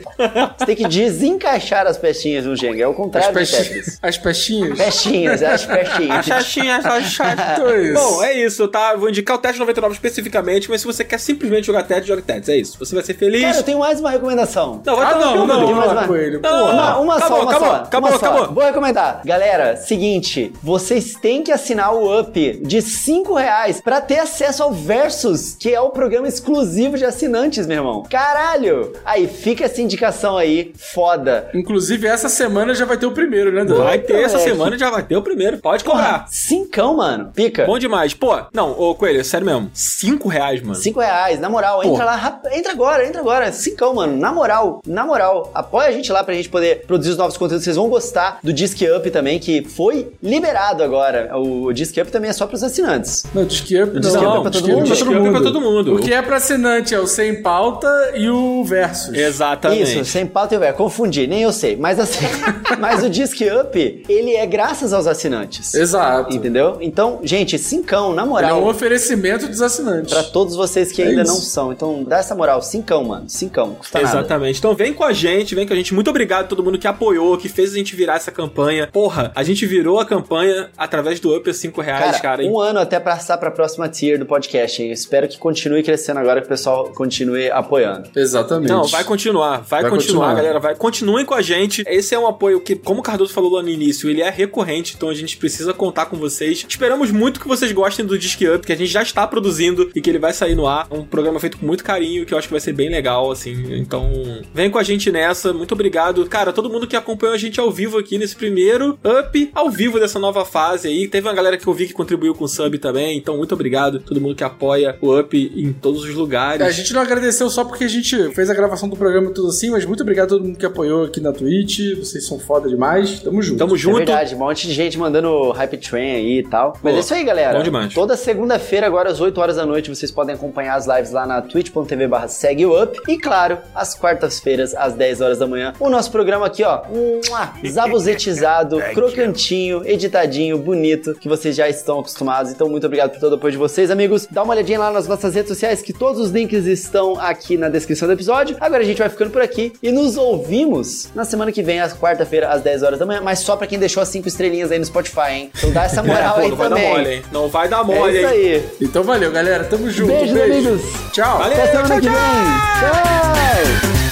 Você tem que desencaixar as pecinhas no Jenga. É o As, contrário do pechinhas. Tetris. As pechinhas? Pecinhas, é as pecinhas. A chatinha, a chatinha. Então é isso. Bom, é isso, tá? Eu vou indicar o Tetris 99 especificamente, mas se você quer simplesmente jogar Tetris, joga Tetris. É isso. Você vai ser feliz. Cara, eu tenho mais uma recomendação. Não, vai Ah, não, não, Dudu. mais não, uma. Coelho. Não, Porra. Uma, uma Acabou, só, uma acabou, só. acabou, uma só. acabou. Vou recomendar. Galera, seguinte, vocês têm que assinar o Up de 5 reais pra ter acesso ao Versus, que é o programa exclusivo de assinantes, meu irmão. Caralho! Aí, fica essa indicação aí, foda. Inclusive, essa semana já vai ter o primeiro, né, Dan? Vai ter essa semana, já vai ter o primeiro. Pode cobrar. cincão, mano. Pica. Bom demais. Pô, não, ô Coelho, sério mesmo. Cinco reais, mano. Cinco reais, na moral, entra Pô. Lá, entra agora, entra agora, cincão, mano, na moral, na moral, apoia a gente lá pra gente poder produzir os novos conteúdos, vocês vão gostar do Disque Up também, que foi liberado agora, o Disque Up também é só pros assinantes. Não, Disque Up Disque não. Up é pra todo mundo? Disque Up é pra todo mundo. O que é pra assinante é o Sem Pauta e o Versus. Exatamente. Isso, sem pauta e velho, confundi, nem eu sei, mas assim, mas o Disque Up, ele é graças aos assinantes. Exato. Entendeu? Então, gente, cincão, na Ele é moral, um oferecimento dos assinantes. pra todos vocês que É ainda isso. não são. Então, dá essa moral, cincão, mano, cincão, custa nada. Exatamente. Então vem com a gente, vem com a gente. Muito obrigado a todo mundo que apoiou, que fez a gente virar essa campanha. Porra, a gente virou a campanha através do Up a 5 reais, cara. um ano até passar pra próxima tier do podcast, hein? Eu espero que continue crescendo agora, que o pessoal continue apoiando. Exatamente. Não, vai continuar, vai, Vai continuar, continuar. galera. Vai, continuem com a gente. Esse é um apoio que, como o Cardoso falou lá no início, ele é recorrente, então a gente precisa contar com vocês. Esperamos muito que vocês gostem do Disque Up, que a gente já está produzindo e que ele vai sair no ar. É um programa feito com muito carinho, que eu acho que vai ser bem legal, assim. Então, vem com a gente nessa. Muito obrigado. Cara, todo mundo que acompanhou a gente ao vivo aqui nesse primeiro Up ao vivo dessa nova fase aí. Teve uma galera que eu vi que contribuiu com o sub também, então muito obrigado. Todo mundo que apoia o Up em todos os lugares. É, A gente não agradeceu só porque a gente fez a gravação do programa e tudo assim, mas muito obrigado a todo mundo que apoiou aqui na Twitch. Vocês são foda demais. Tamo junto. Tamo É junto. verdade, um monte de gente mandando hype train aí e tal. Mas Pô, é isso aí, galera. bom demais. Toda segunda-feira, agora às 8 horas da noite, vocês podem acompanhar as lives lá na twitch.tv barra segue o up. E claro, às quartas-feiras, às 10 horas da manhã, o nosso programa aqui, ó, zabuzetizado, crocantinho, editadinho, bonito, que vocês já estão acostumados. Então, muito obrigado por todo o apoio de vocês, amigos. Dá uma olhadinha lá nas nossas redes sociais, que todos os links estão aqui na descrição do episódio. Agora a gente vai ficando por aqui e nos ouvimos na semana que vem, às quarta-feira, às 10 horas da manhã, mas só pra quem deixou as 5 estrelinhas aí no Spotify, hein? Então dá essa É, moral pô, aí não vai também. dar mole, hein? Não vai dar É mole, isso hein? aí. Então valeu, galera. Tamo junto. Beijos, Beijo. amigos. Tchau. Valeu, Até semana tchau, que vem. tchau. Tchau.